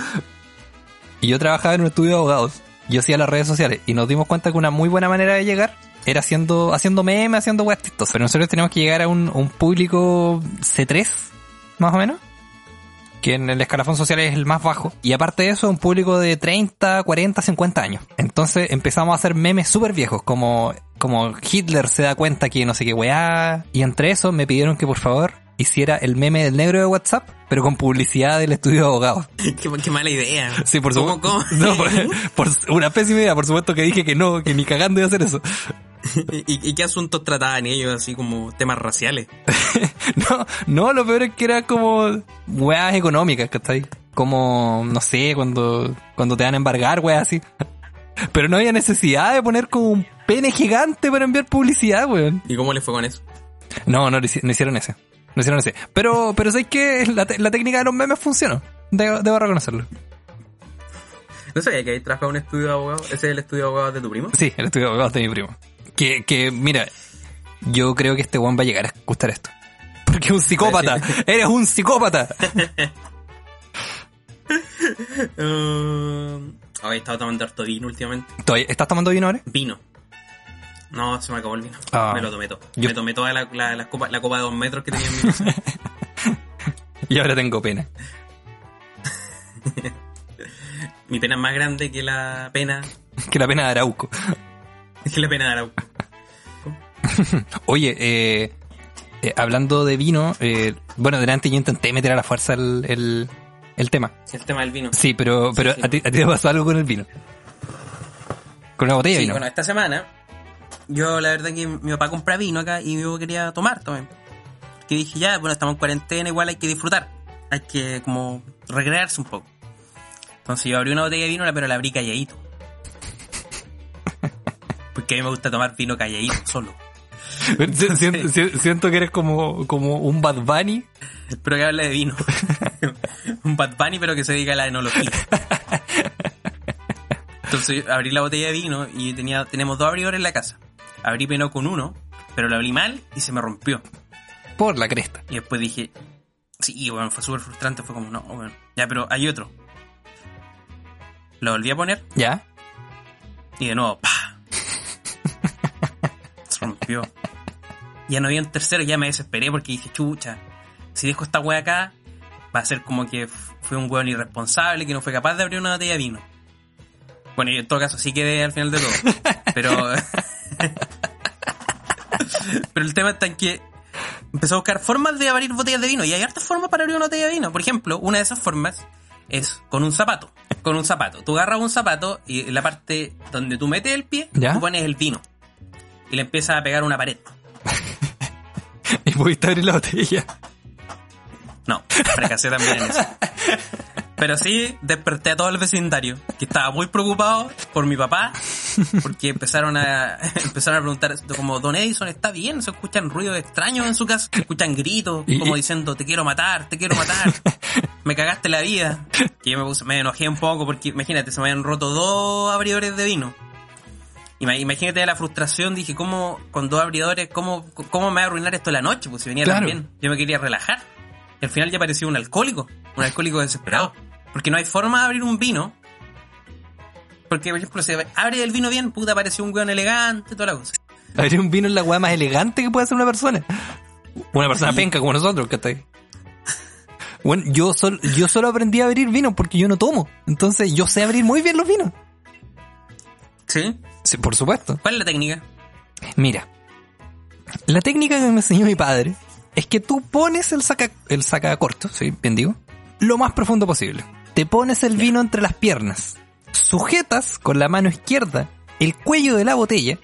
Y yo trabajaba en un estudio de abogados. Yo hacía las redes sociales y nos dimos cuenta que una muy buena manera de llegar era haciendo, haciendo memes, haciendo weas. Pero nosotros teníamos que llegar a un, un público C3, más o menos. Que en el escalafón social es el más bajo. Y aparte de eso, un público de 30, 40, 50 años. Entonces empezamos a hacer memes súper viejos, como, como Hitler se da cuenta que no sé qué weá. Y entre eso me pidieron que por favor hiciera el meme del negro de WhatsApp, pero con publicidad del estudio de abogados. qué, qué mala idea. Sí, por ¿Cómo, supuesto. cómo? No, por, por una pésima idea, por supuesto que dije que no, que ni cagando iba a hacer eso. ¿Y, y qué asuntos trataban ellos, así como temas raciales? No, no, lo peor es que era como weas económicas, ¿cachai? Como, no sé, cuando, cuando te van a embargar, weas así. Pero no había necesidad de poner como un pene gigante para enviar publicidad, weón. ¿Y cómo le fue con eso? No, no, no hicieron ese. No hicieron ese. Pero, pero sé que la, técnica de los memes funcionó. Debo, debo reconocerlo. ¿No sabía que ahí trabajaba un estudio de abogados? ¿Ese es el estudio de abogados de tu primo? Sí, el estudio de abogados de mi primo. Que, que, mira, yo creo que este weón va a llegar a escuchar esto. Porque es un psicópata. Eres un psicópata. Uh, oh, he estado tomando harto vino últimamente. ¿Todavía- ¿Estás tomando vino ahora? Vino. No, se me acabó el vino. Ah. me lo tomé todo. Yo- Me tomé toda la, la, la copa, la copa de dos metros que tenía en mi mesa. Y ahora tengo pena. Mi pena es más grande que la pena, Que la pena de Arauco. Que la pena de Arauco. Oye, eh, eh, hablando de vino, eh, bueno, delante yo intenté meter a la fuerza el, el, el tema. El tema del vino. Sí, pero, pero sí. A, ti, a ti te pasó algo con el vino. Con la botella de Sí, vino. bueno, esta semana, yo la verdad que mi papá compra vino acá y yo quería tomar también. Que dije, ya, bueno, estamos en cuarentena, igual hay que disfrutar. Hay que como recrearse un poco. Entonces yo abrí una botella de vino, pero la abrí calladito. Porque a mí me gusta tomar vino calladito, solo. Si- siento, si- siento que eres como, como un Bad Bunny. Pero que hable de vino. un Bad Bunny, pero que se dedica a la enología. Entonces abrí la botella de vino y tenía, tenemos dos abridores en la casa. Abrí vino con uno, pero lo abrí mal y se me rompió. Por la cresta. Y después dije, sí, bueno, fue súper frustrante. Fue como, no, bueno, ya, pero hay otro. Lo volví a poner ¿Ya? y de nuevo, ¡pa! Ya no había un tercero, ya me desesperé porque dije, chucha, si dejo esta wea acá, va a ser como que fue un weón irresponsable que no fue capaz de abrir una botella de vino. Bueno, y en todo caso sí quedé al final de todo. Pero. pero el tema está en que empezó a buscar formas de abrir botellas de vino. Y hay hartas formas para abrir una botella de vino. Por ejemplo, una de esas formas es con un zapato. Con un zapato. Tú agarras un zapato y en la parte donde tú metes el pie, ¿Ya? tú pones el vino. Y le empiezas a pegar una pared. Y pudiste abrir la botella. No, fracasé también en eso. Pero sí desperté a todo el vecindario, que estaba muy preocupado por mi papá, porque empezaron a empezaron a preguntar como Don Edison está bien, se escuchan ruidos extraños en su casa, se escuchan gritos, como diciendo te quiero matar, te quiero matar, me cagaste la vida. Que yo me, puse- me enojé un poco porque imagínate, se me habían roto dos abridores de vino. Ima- Imagínate la frustración, dije, ¿cómo con dos abridores, cómo, cómo me va a arruinar esto la noche? Pues si venía Claro. tan bien. Yo me quería relajar. Y al final ya parecía un alcohólico, un alcohólico desesperado. Porque no hay forma de abrir un vino. Porque, por ejemplo, si abre el vino bien, puta, parece un weón elegante, toda la cosa. Abrir un vino es la weá más elegante que puede hacer una persona. Una persona penca como nosotros, que está ahí. Bueno, yo, sol- yo solo aprendí a abrir vino porque yo no tomo. Entonces yo sé abrir muy bien los vinos. ¿Sí? Sí, por supuesto. ¿Cuál es la técnica? Mira, la técnica que me enseñó mi padre es que tú pones el saca, el saca corto, sí, bien digo, lo más profundo posible. Te pones el vino entre las piernas, sujetas con la mano izquierda el cuello de la botella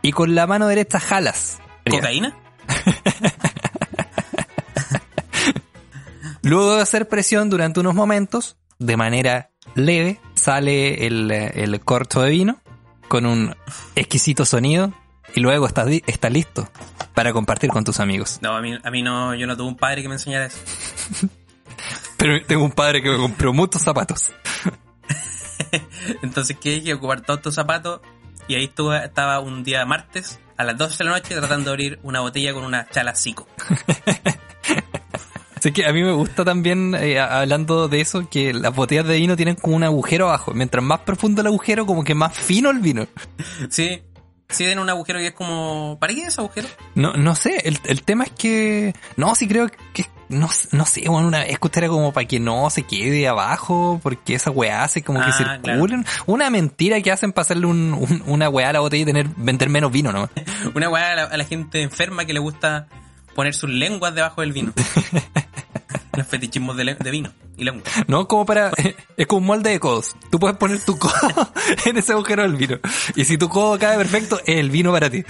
y con la mano derecha jalas. ¿Cocaína? Luego de hacer presión durante unos momentos, de manera leve, sale el, el corcho de vino con un exquisito sonido y luego estás, estás listo para compartir con tus amigos. No, a mí, a mí no, yo no tuve un padre que me enseñara eso. Pero tengo un padre que me compró muchos zapatos. Entonces, ¿qué dije? Ocupar todos estos zapatos. Y ahí estuve, estaba un día martes, a las 12 de la noche, tratando de abrir una botella con una chala cico. Así que a mí me gusta también, eh, hablando de eso, que las botellas de vino tienen como un agujero abajo. Mientras más profundo el agujero, como que más fino el vino. Sí, sí, tiene un agujero que es como... ¿Para qué es ese agujero? No, no sé, el, el tema es que... No, sí creo que... No, no sé, bueno, una que era como para que no se quede abajo, porque esa weá hace como que Ah, circulen. Una mentira que hacen para hacerle un, un- una weá a la botella y tener, vender menos vino, ¿no? Una weá a la, a la gente enferma que le gusta poner sus lenguas debajo del vino. Los fetichismos de, vino y lengua. No, como para... Es como un molde de codos. Tú puedes poner tu codo en ese agujero del vino. Y si tu codo cae perfecto, es el vino para ti.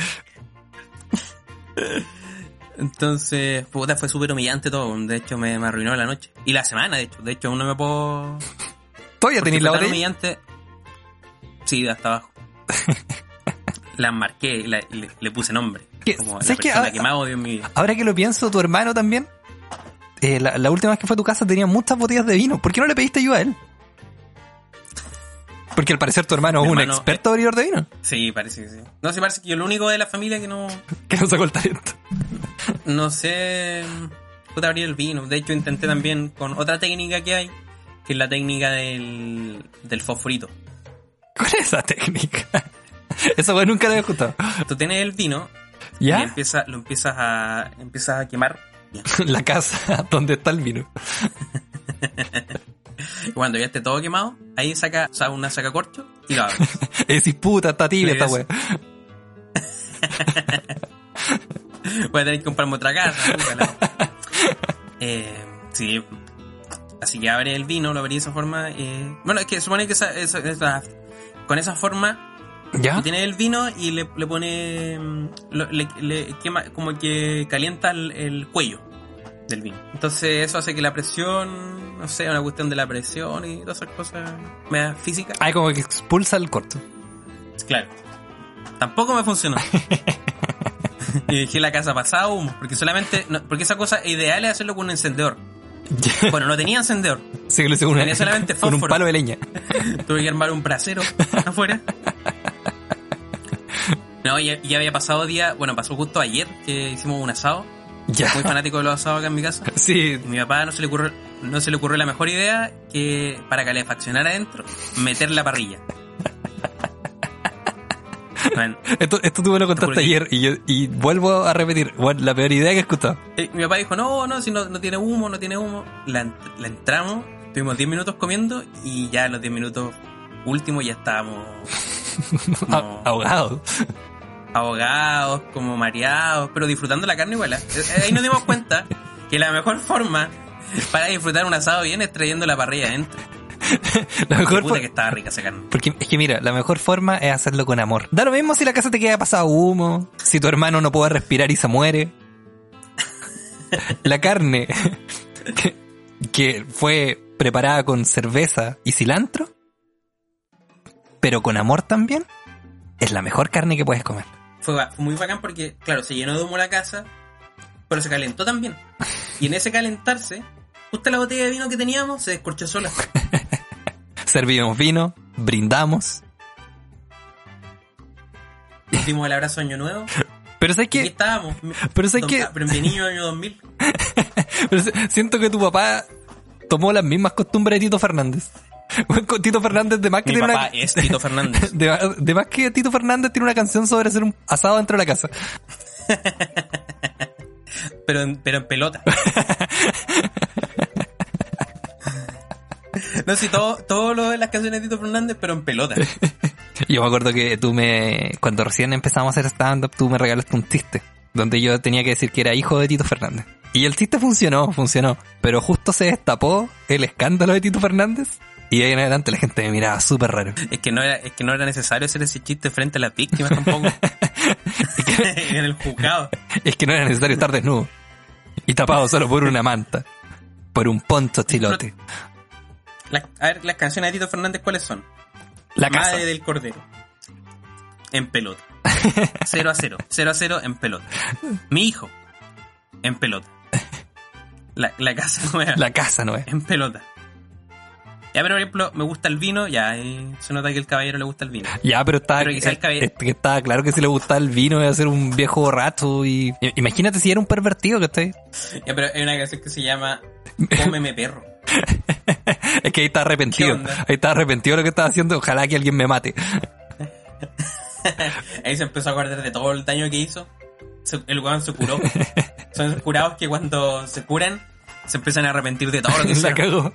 Entonces, puta, fue súper humillante todo. De hecho, me, me arruinó la noche. Y la semana, de hecho. De hecho, aún no me puedo... ¿Todavía tenéis la botella? humillante. Sí, hasta abajo. Las marqué y la- le, le puse nombre. La ¿Sabes qué? persona Ah, que más odio en mi vida. Ahora que lo pienso, tu hermano también. eh, la, la última vez que fue a tu casa tenía muchas botellas de vino. ¿Por qué no le pediste ayuda a él? Porque al parecer tu hermano Mi es un hermano- experto abridor de vino. Sí, parece que sí. No sé, parece que yo el único de la familia que no, Que no sacó el talento. no sé puta abrir el vino. De hecho, intenté también con otra técnica que hay, que es la técnica del, del fosforito. ¿Cuál es esa técnica? Esa weá nunca la había escuchado. Tú tienes el vino y ¿Ya? empieza, lo empiezas a, empiezas a quemar. La casa donde está el vino. Y cuando ya esté todo quemado, ahí saca, una saca corcho y lo abres. Es puta, está tibia esta weá. Voy a tener que comprarme otra casa. eh, sí. Así que abre el vino, lo abrí de esa forma. eh, bueno, es que supone que esa, esa- esa- con esa forma Tienes el vino y le, le pone. mm, le, le quema, como que calienta el, el cuello del vino. Entonces, eso hace que la presión, no sé, una cuestión de la presión y todas esas cosas media físicas. Ah, como que expulsa el corto. Claro. Tampoco me funcionó. y dejé la casa pasada humo, porque solamente, no, porque esa cosa ideal es hacerlo con un encendedor. Bueno, no tenía encendedor. Sí, que lo hice con, una- Tenía solamente con un fósforo. palo de leña. Tuve que armar un brasero afuera. No, ya, ya había pasado día, bueno, pasó justo ayer que hicimos un asado. Ya. Muy fanático de los asados acá en mi casa. Sí, Y mi papá no se le ocurrió, no se le ocurrió la mejor idea que para calefaccionar adentro, meter la parrilla. Esto, esto tú me lo contaste ayer y yo y vuelvo a repetir. Bueno, la peor idea que he escuchado. Eh, mi papá dijo, no, no, si no, no tiene humo, no tiene humo. La, la entramos, estuvimos 10 minutos comiendo y ya en los 10 minutos últimos ya estábamos como Ah, Ahogado. Ahogados, como mareados, pero disfrutando la carne igual. ¿eh? Eh, Ahí nos dimos cuenta que la mejor forma para disfrutar un asado bien es trayendo la parrilla adentro. La mejor puta que estaba rica esa carne. Porque es que mira, la mejor forma es hacerlo con amor. Da lo mismo si la casa te queda pasado humo, si tu hermano no puede respirar y se muere. La carne que, que fue preparada con cerveza y cilantro, pero con amor también, es la mejor carne que puedes comer. Fue, muy bacán porque, claro, se llenó de humo la casa, pero se calentó también. Y en ese calentarse, justo la botella de vino que teníamos se descorchó sola. Servimos vino, brindamos. Nos dimos el abrazo año nuevo. Pero aquí que, estábamos. pero sé que, Pero en niño año 2000. pero siento que tu papá tomó las mismas costumbres de Tito Fernández. Tito Fernández de más que Mi tiene papá una, es Tito Fernández. De, de más que Tito Fernández tiene una canción sobre hacer un asado dentro de la casa. pero en, pero en pelota. No, sí, todo, todo lo de las canciones de Tito Fernández, pero en pelota. Yo me acuerdo que tú me, cuando recién empezamos a hacer stand-up, tú me regalaste un chiste, donde yo tenía que decir que era hijo de Tito Fernández. Y el chiste funcionó, funcionó, pero justo se destapó el escándalo de Tito Fernández y ahí en adelante la gente me miraba súper raro. Es que no era, es que no era necesario hacer ese chiste frente a las víctimas tampoco. en el juzgado. Es que no era necesario estar desnudo y tapado solo por una manta, por un poncho chilote. La- a ver, las canciones de Tito Fernández, ¿cuáles son? La casa. Madre del Cordero. En pelota. 0 a 0. 0 a 0 en pelota. Mi hijo. En pelota. La, la casa nueva. La casa no es. En pelota. Ya, pero por ejemplo, me gusta el vino. Ya, eh, se nota que el caballero le gusta el vino. Ya, pero estaba, Pero el cabe- eh, que estaba claro que si le gustaba el vino iba a ser un viejo borracho y... Imagínate si era un pervertido que está ahí. Ya, pero hay una canción que se llama Cómeme perro. Es que ahí está arrepentido. Ahí está arrepentido lo que estaba haciendo. Ojalá que alguien me mate. Ahí se empezó a acordar de todo el daño que hizo. El weón se curó. Son curados que cuando se curan se empiezan a arrepentir de todo lo que hicieron.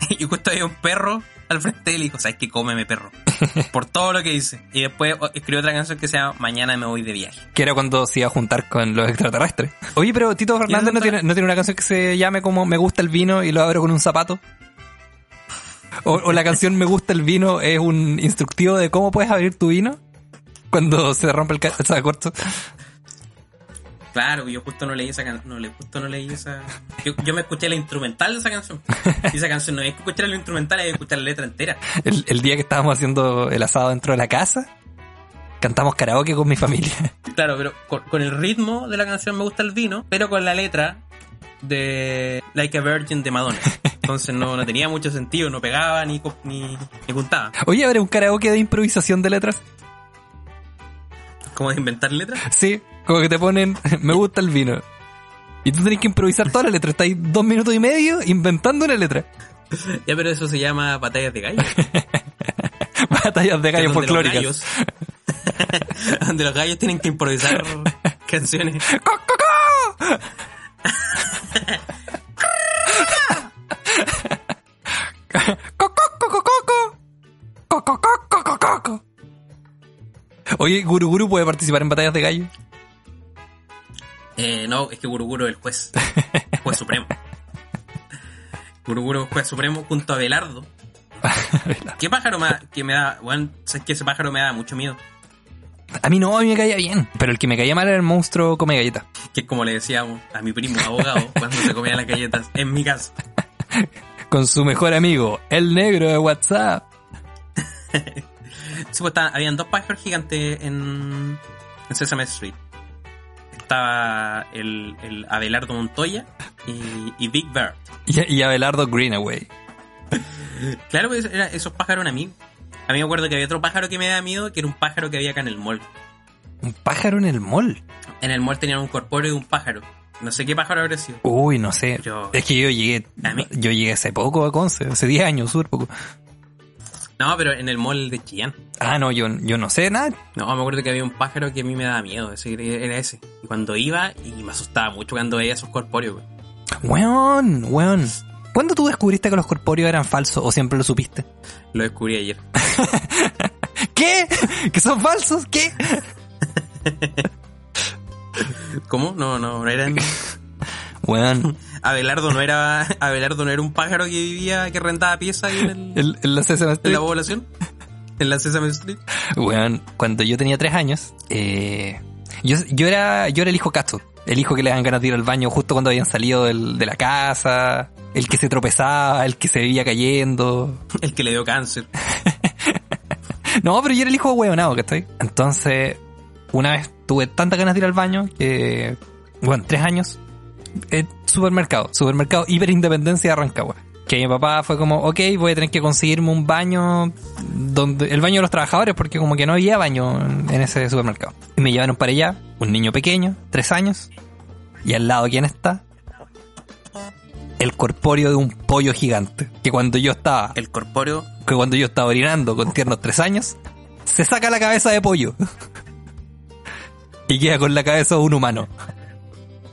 Y justo había un perro al frente de él y dijo, ¿sabes qué? Cómeme perro. Por todo lo que hice. Y después escribió otra canción que se llama Mañana me voy de viaje. Que era cuando se iba a juntar con los extraterrestres. Oye, pero Tito Fernández no tiene, no tiene una canción que se llame como Me gusta el vino y lo abro con un zapato. O, o la canción Me gusta el vino es un instructivo de cómo puedes abrir tu vino cuando se rompe el corto. Claro, yo justo no leí esa canción. No, le- justo no leí esa. Yo, yo me escuché la instrumental de esa canción. Y esa canción no es que escuchar la instrumental, es escuchar la letra entera. El, el día que estábamos haciendo el asado dentro de la casa, cantamos karaoke con mi familia. Claro, pero con, con el ritmo de la canción me gusta el vino, pero con la letra de Like a Virgin de Madonna. Entonces no, no tenía mucho sentido, no pegaba ni, ni, ni juntaba. Oye, ¿habrá un karaoke de improvisación de letras? Como de inventar letras. Sí, como que te ponen, me gusta el vino. Y tú tenés que improvisar toda la letra. Estás dos minutos y medio inventando una letra. Ya, pero eso se llama batallas de gallos. Batallas de gallos los folclóricas. gallos- donde los gallos tienen que improvisar canciones. ¡Co, Oye, Guru Guru puede participar en batallas de gallo. Eh, no, es que Guruguro es el juez. Juez supremo. Guruguro es juez supremo junto a Belardo. ¿Qué pájaro más que me da? Bueno, sabes que ese pájaro me da mucho miedo. A mí no, a mí me caía bien. Pero el que me caía mal era el monstruo come galletas. Que es como le decíamos a mi primo abogado cuando se comía las galletas en mi casa. Con su mejor amigo, el negro de WhatsApp. Sí, pues estaban- habían dos pájaros gigantes en, en Sesame Street. Estaba el, el Abelardo Montoya y, y Big Bird. Y, y Abelardo Greenaway. Claro, pues era- esos pájaros eran a mí. A mí me acuerdo que había otro pájaro que me da miedo, que era un pájaro que había acá en el mall. Un pájaro en el mall. En el mall tenían un corpóreo de un pájaro. No sé qué pájaro habría sido. Uy, no sé. Yo- Es que yo llegué, A mí- yo llegué hace poco a Conce, hace 10 años, súper poco. No, pero en el mall de Chillán. Ah, no, yo, yo no sé nada. No, me acuerdo que había un pájaro que a mí me daba miedo. Ese, era ese. Y cuando iba, y me asustaba mucho cuando veía esos corpóreos. güey. Weón, weón. ¿Cuándo tú descubriste que los corpóreos eran falsos o siempre lo supiste? Lo descubrí ayer. ¿Qué? ¿Que son falsos? ¿Qué? ¿Cómo? No, no, no eran... Weón, Abelardo no era Abelardo no era un pájaro que vivía, que rentaba piezas ahí en, el- el, el Sesame en la población. En la Sesame Street. Weón, cuando yo tenía tres años, eh, yo, yo era yo era el hijo casto. El hijo que le dan ganas de ir al baño justo cuando habían salido del- de la casa. El que se tropezaba, el que se veía cayendo. El que le dio cáncer. No, pero yo era el hijo hueonado, ¿cachai? Entonces, una vez tuve tantas ganas de ir al baño que, bueno, tres años, eh, supermercado, supermercado Hiperindependencia de Rancagua. Que mi papá fue como, ok, voy a tener que conseguirme un baño donde, el baño de los trabajadores, porque como que no había baño en, ese supermercado. Y me llevaron para allá, un niño pequeño, tres años, y al lado, ¿quién está? El corpóreo de un pollo gigante. Que cuando yo estaba El corpóreo. que cuando yo estaba orinando con tiernos tres años, se saca la cabeza de pollo. y queda con la cabeza de un humano.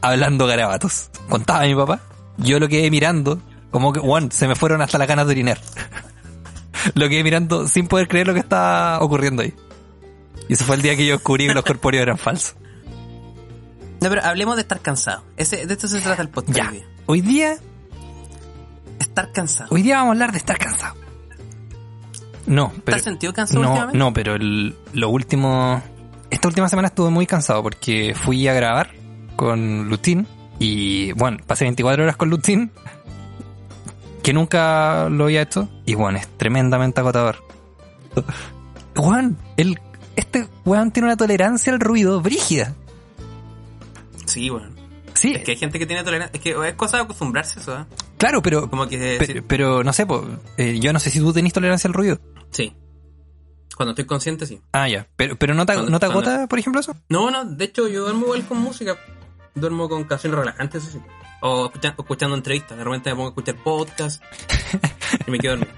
Hablando garabatos. Contaba mi papá. Yo lo quedé mirando, como que, bueno, se me fueron hasta las ganas de orinar. lo quedé mirando sin poder creer lo que estaba ocurriendo ahí. Y ese fue el día que yo descubrí que los corpóreos eran falsos. No, pero hablemos de estar cansado. Ese, de esto se trata el podcast. Ya. hoy día. Estar cansado. hoy día vamos a hablar de estar cansado. No, ¿Te pero... has sentido cansado No, últimamente? no, pero el- lo último. Esta última semana estuve muy cansado porque fui a grabar con Lutin y bueno, pasé 24 horas con Lutin que nunca lo había hecho y bueno, es tremendamente agotador. Juan, el, este weón tiene una tolerancia al ruido brígida. Sí, bueno. Sí, Es que hay gente que tiene tolerancia. Es que es cosa de acostumbrarse eso, ¿eh? claro, pero, Como que. pero, pero no sé, po, eh, yo no sé si tú tenés tolerancia al ruido. Sí. Cuando estoy consciente, sí. Ah, ya, pero, pero no te, Cuando- ¿no te cuando- agota, por ejemplo, eso? No, no, de hecho yo duermo igual con música. Duermo con canciones relajantes, eso sí. O escucha- o escuchando entrevistas. De repente me pongo a escuchar podcasts y me quedo dormido.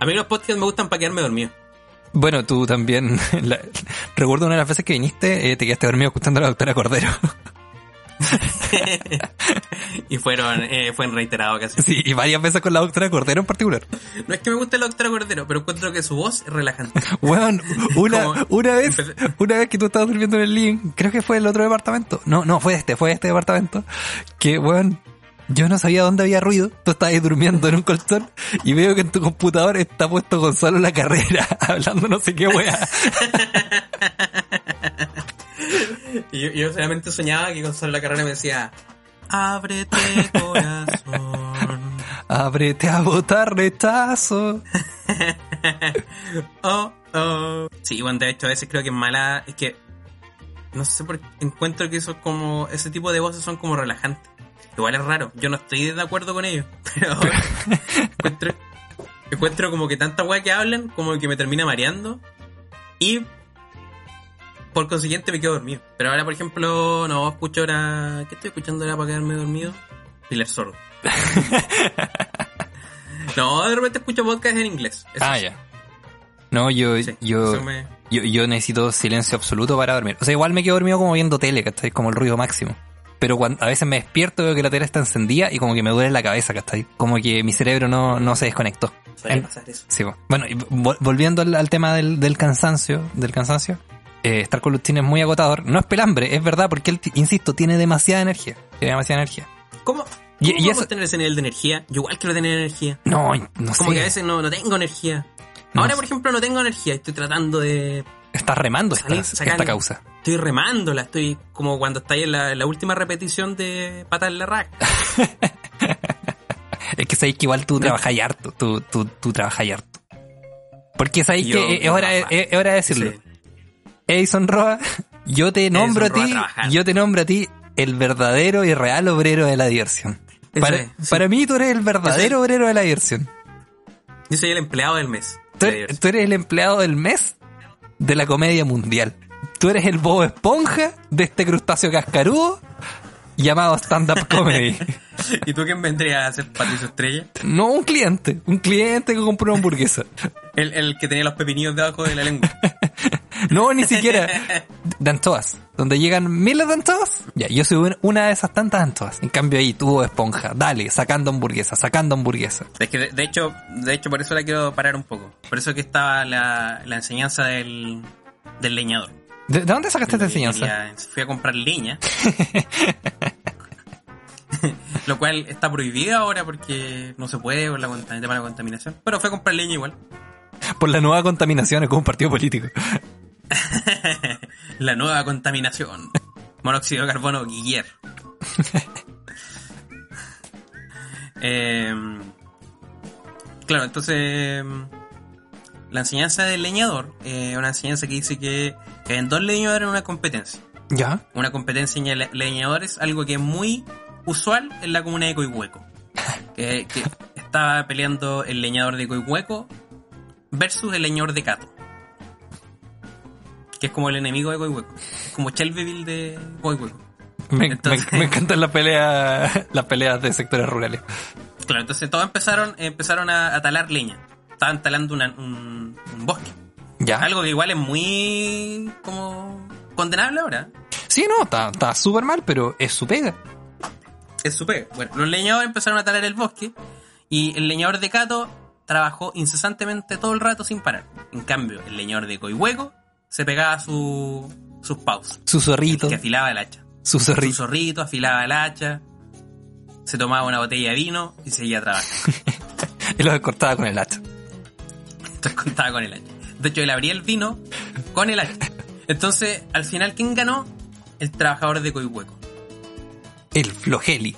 A mí los podcasts me gustan para quedarme dormido. Bueno, tú también. recuerdo una de las veces que viniste, eh, te quedaste dormido escuchando a la doctora Cordero. y fueron, eh, fue en reiterado casi. sí, y varias veces con la doctora Cordero en particular. No es que me guste la doctora Cordero, pero encuentro que su voz es relajante. Bueno, una, Como- una vez, empecé- una vez que tú estabas durmiendo en el living, creo que fue el otro departamento. No, no, fue este, fue este departamento. Que, weón, yo no sabía dónde había ruido. Tú estabas ahí durmiendo en un colchón y veo que en tu computador está puesto Gonzalo la carrera, hablando no sé qué wea. Y yo, yo solamente soñaba que Gonzalo la carrera me decía, ábrete corazón. Ábrete a botar retazo. oh, oh. Sí, bueno, de hecho a veces creo que es mala, es que no sé por qué encuentro que eso como, ese tipo de voces son como relajantes. Igual es raro, yo no estoy de acuerdo con ellos, pero encuentro, encuentro como que tanta weá que hablan, como que me termina mareando y por consiguiente me quedo dormido. Pero ahora, por ejemplo, no escucho ahora, ¿qué estoy escuchando ahora para quedarme dormido? Pilar Sordo. no, de repente escucho podcast en inglés. eso Ah, sí. ya. No, yo, Sí, yo, me- yo, yo necesito silencio absoluto para dormir. O sea, igual me quedo dormido como viendo tele, ¿cachai? Como el ruido máximo. Pero cuando, a veces me despierto, veo que la tele está encendida y como que me duele la cabeza, ¿cachai? Como que mi cerebro no, no se desconectó. Suele pasar eso. Sí, bueno, y volviendo al, al tema del, del cansancio, del cansancio, eh, estar con Luctín es muy agotador. No es pelambre, es verdad, porque él, insisto, tiene demasiada energía. Tiene demasiada energía. ¿Cómo, cómo y eso- tener ese nivel de energía? Yo igual quiero tener energía. No, no sé. Como que a veces no, no tengo energía. No Ahora, sé. por ejemplo, no tengo energía. Estoy tratando de... Estás remando esta, Salir, esta sacar- causa. Estoy remándola. Estoy como cuando estáis en la, la última repetición de Patas en la Rack. Es que sabéis que igual tú trabajas harto. Tú, tú, tú trabajas harto. Porque sabéis que es, hora, es, es hora de decirlo. Sí. Edison Roa, yo te nombro a ti, yo te nombro a ti el verdadero y real obrero de la diversión. Para, es, sí. para mí tú eres el verdadero obrero de la diversión. Yo soy el empleado del mes. Tú, eres- diversión. tú eres el empleado del mes de la comedia mundial. Tú eres el Bob Esponja de este crustáceo cascarudo llamado stand-up comedy. ¿Y tú quién vendría a ser Patricio Estrella? No un cliente, un cliente que compró una hamburguesa. El, el que tenía los pepinillos debajo de la lengua. No, ni siquiera. De anchoas. Donde llegan miles de anchoas. Ya, yo soy un- una de esas tantas anchoas. En cambio ahí, tú, esponja. Dale, sacando hamburguesa, sacando hamburguesa. Es que de, de hecho, de hecho por eso la quiero parar un poco. Por eso que estaba la, la enseñanza del, del leñador. ¿De, de dónde sacaste esta enseñanza? quería- fui a comprar leña. Lo cual está prohibido ahora porque no se puede por la, el tema de la contaminación. Pero fui a comprar leña igual. Por la nueva contaminación con un partido político. la nueva contaminación. Monóxido de carbono Guiller. Em, claro, entonces em, la enseñanza del leñador es una enseñanza que dice que, que en dos leñadores en una competencia. ¿Ya? Una competencia en le- leñadores, algo que es muy usual en la comuna de Coihueco. Que, que estaba peleando el leñador de Coihueco versus el leñador de Cato. Que es como el enemigo de Coihueco. Es como Shelbyville de Coihueco. Me, Entonces- me- me encantan las peleas, las peleas de sectores rurales. Claro, entonces todos empezaron, empezaron a, a talar leña. Estaban talando una- un, un bosque. ¿Ya? Algo que igual es muy como condenable ahora. Sí, no, está, está súper mal, pero es su pega. Es su pega. Bueno, los leñadores empezaron a talar el bosque y el leñador de Cato trabajó incesantemente todo el rato sin parar. En cambio, el leñador de Coihueco se pegaba su, sus pausas. Su zorrito, Que afilaba el hacha. su Su zorrito. zorrito afilaba el hacha, se tomaba una botella de vino y seguía trabajando. Y lo cortaba con el hacha. Entonces contaba con el hacha. De hecho, él abría el vino con el hacha. Entonces, al final, ¿quién ganó? El trabajador de Coihueco. El flogeli.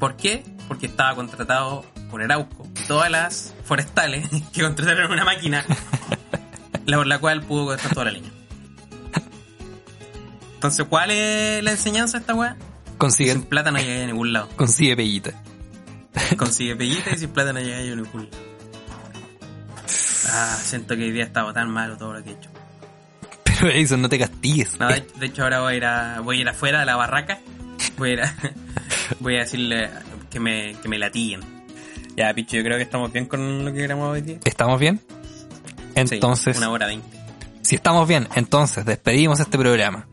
¿Por qué? Porque estaba contratado por Arauco. Todas las forestales que contrataron una máquina la por la cual pudo cortar toda la leña. Entonces, ¿cuál es la enseñanza de esta weá? Consigue, Sin plata no llega a ningún lado. consigue pellita. Consigue pellita y sin plata no llega a ningún lado. Ah, siento que hoy día estaba tan malo todo lo que he hecho. Pero Edison, no te castigues. No, de, de hecho ahora voy a ir a, voy a ir afuera de la barraca. Voy a ir a, voy a decirle que me, que me latiguen. Ya, picho, yo creo que estamos bien con lo que grabamos hoy día. ¿Estamos bien? Sí, Entonces, una hora veinte. si estamos bien, entonces despedimos este programa.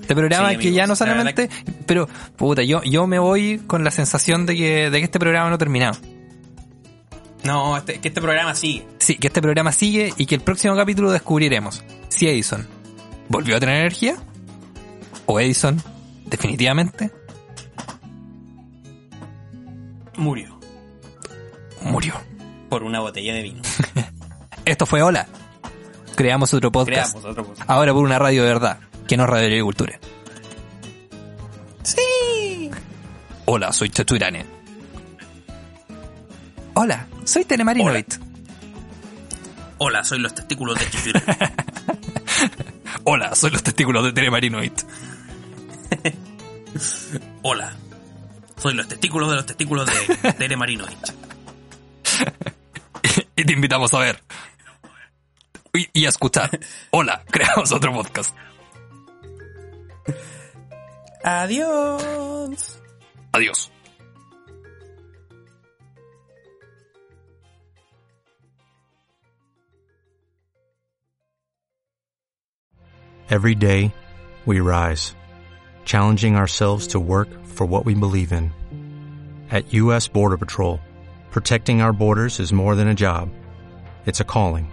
Este programa Sí, que ya no solamente, pero puta, yo, yo me voy con la sensación de que, de que este programa no ha terminado. No, este, que este programa sigue. Sí, que este programa sigue y que el próximo capítulo descubriremos si Edison volvió a tener energía o Edison definitivamente Murió. murió. Por una botella de vino. Esto fue Hola. Creamos otro podcast. Creamos. Ahora por una radio de verdad. que no es Radio Agricultura. Sí. Hola, soy Tetuirane. Hola, soy Telemarinoid. Hola, soy los testículos de Chichura. Hola, soy los testículos de Telemarinoid. Hola, soy los testículos de los testículos de Tere Marinoich. y te invitamos a ver. Y, y a escuchar. Hola, creamos otro podcast. Adiós. Adiós. Every day, we rise, challenging ourselves to work for what we believe in. At U.S. Border Patrol, protecting our borders is more than a job, it's a calling.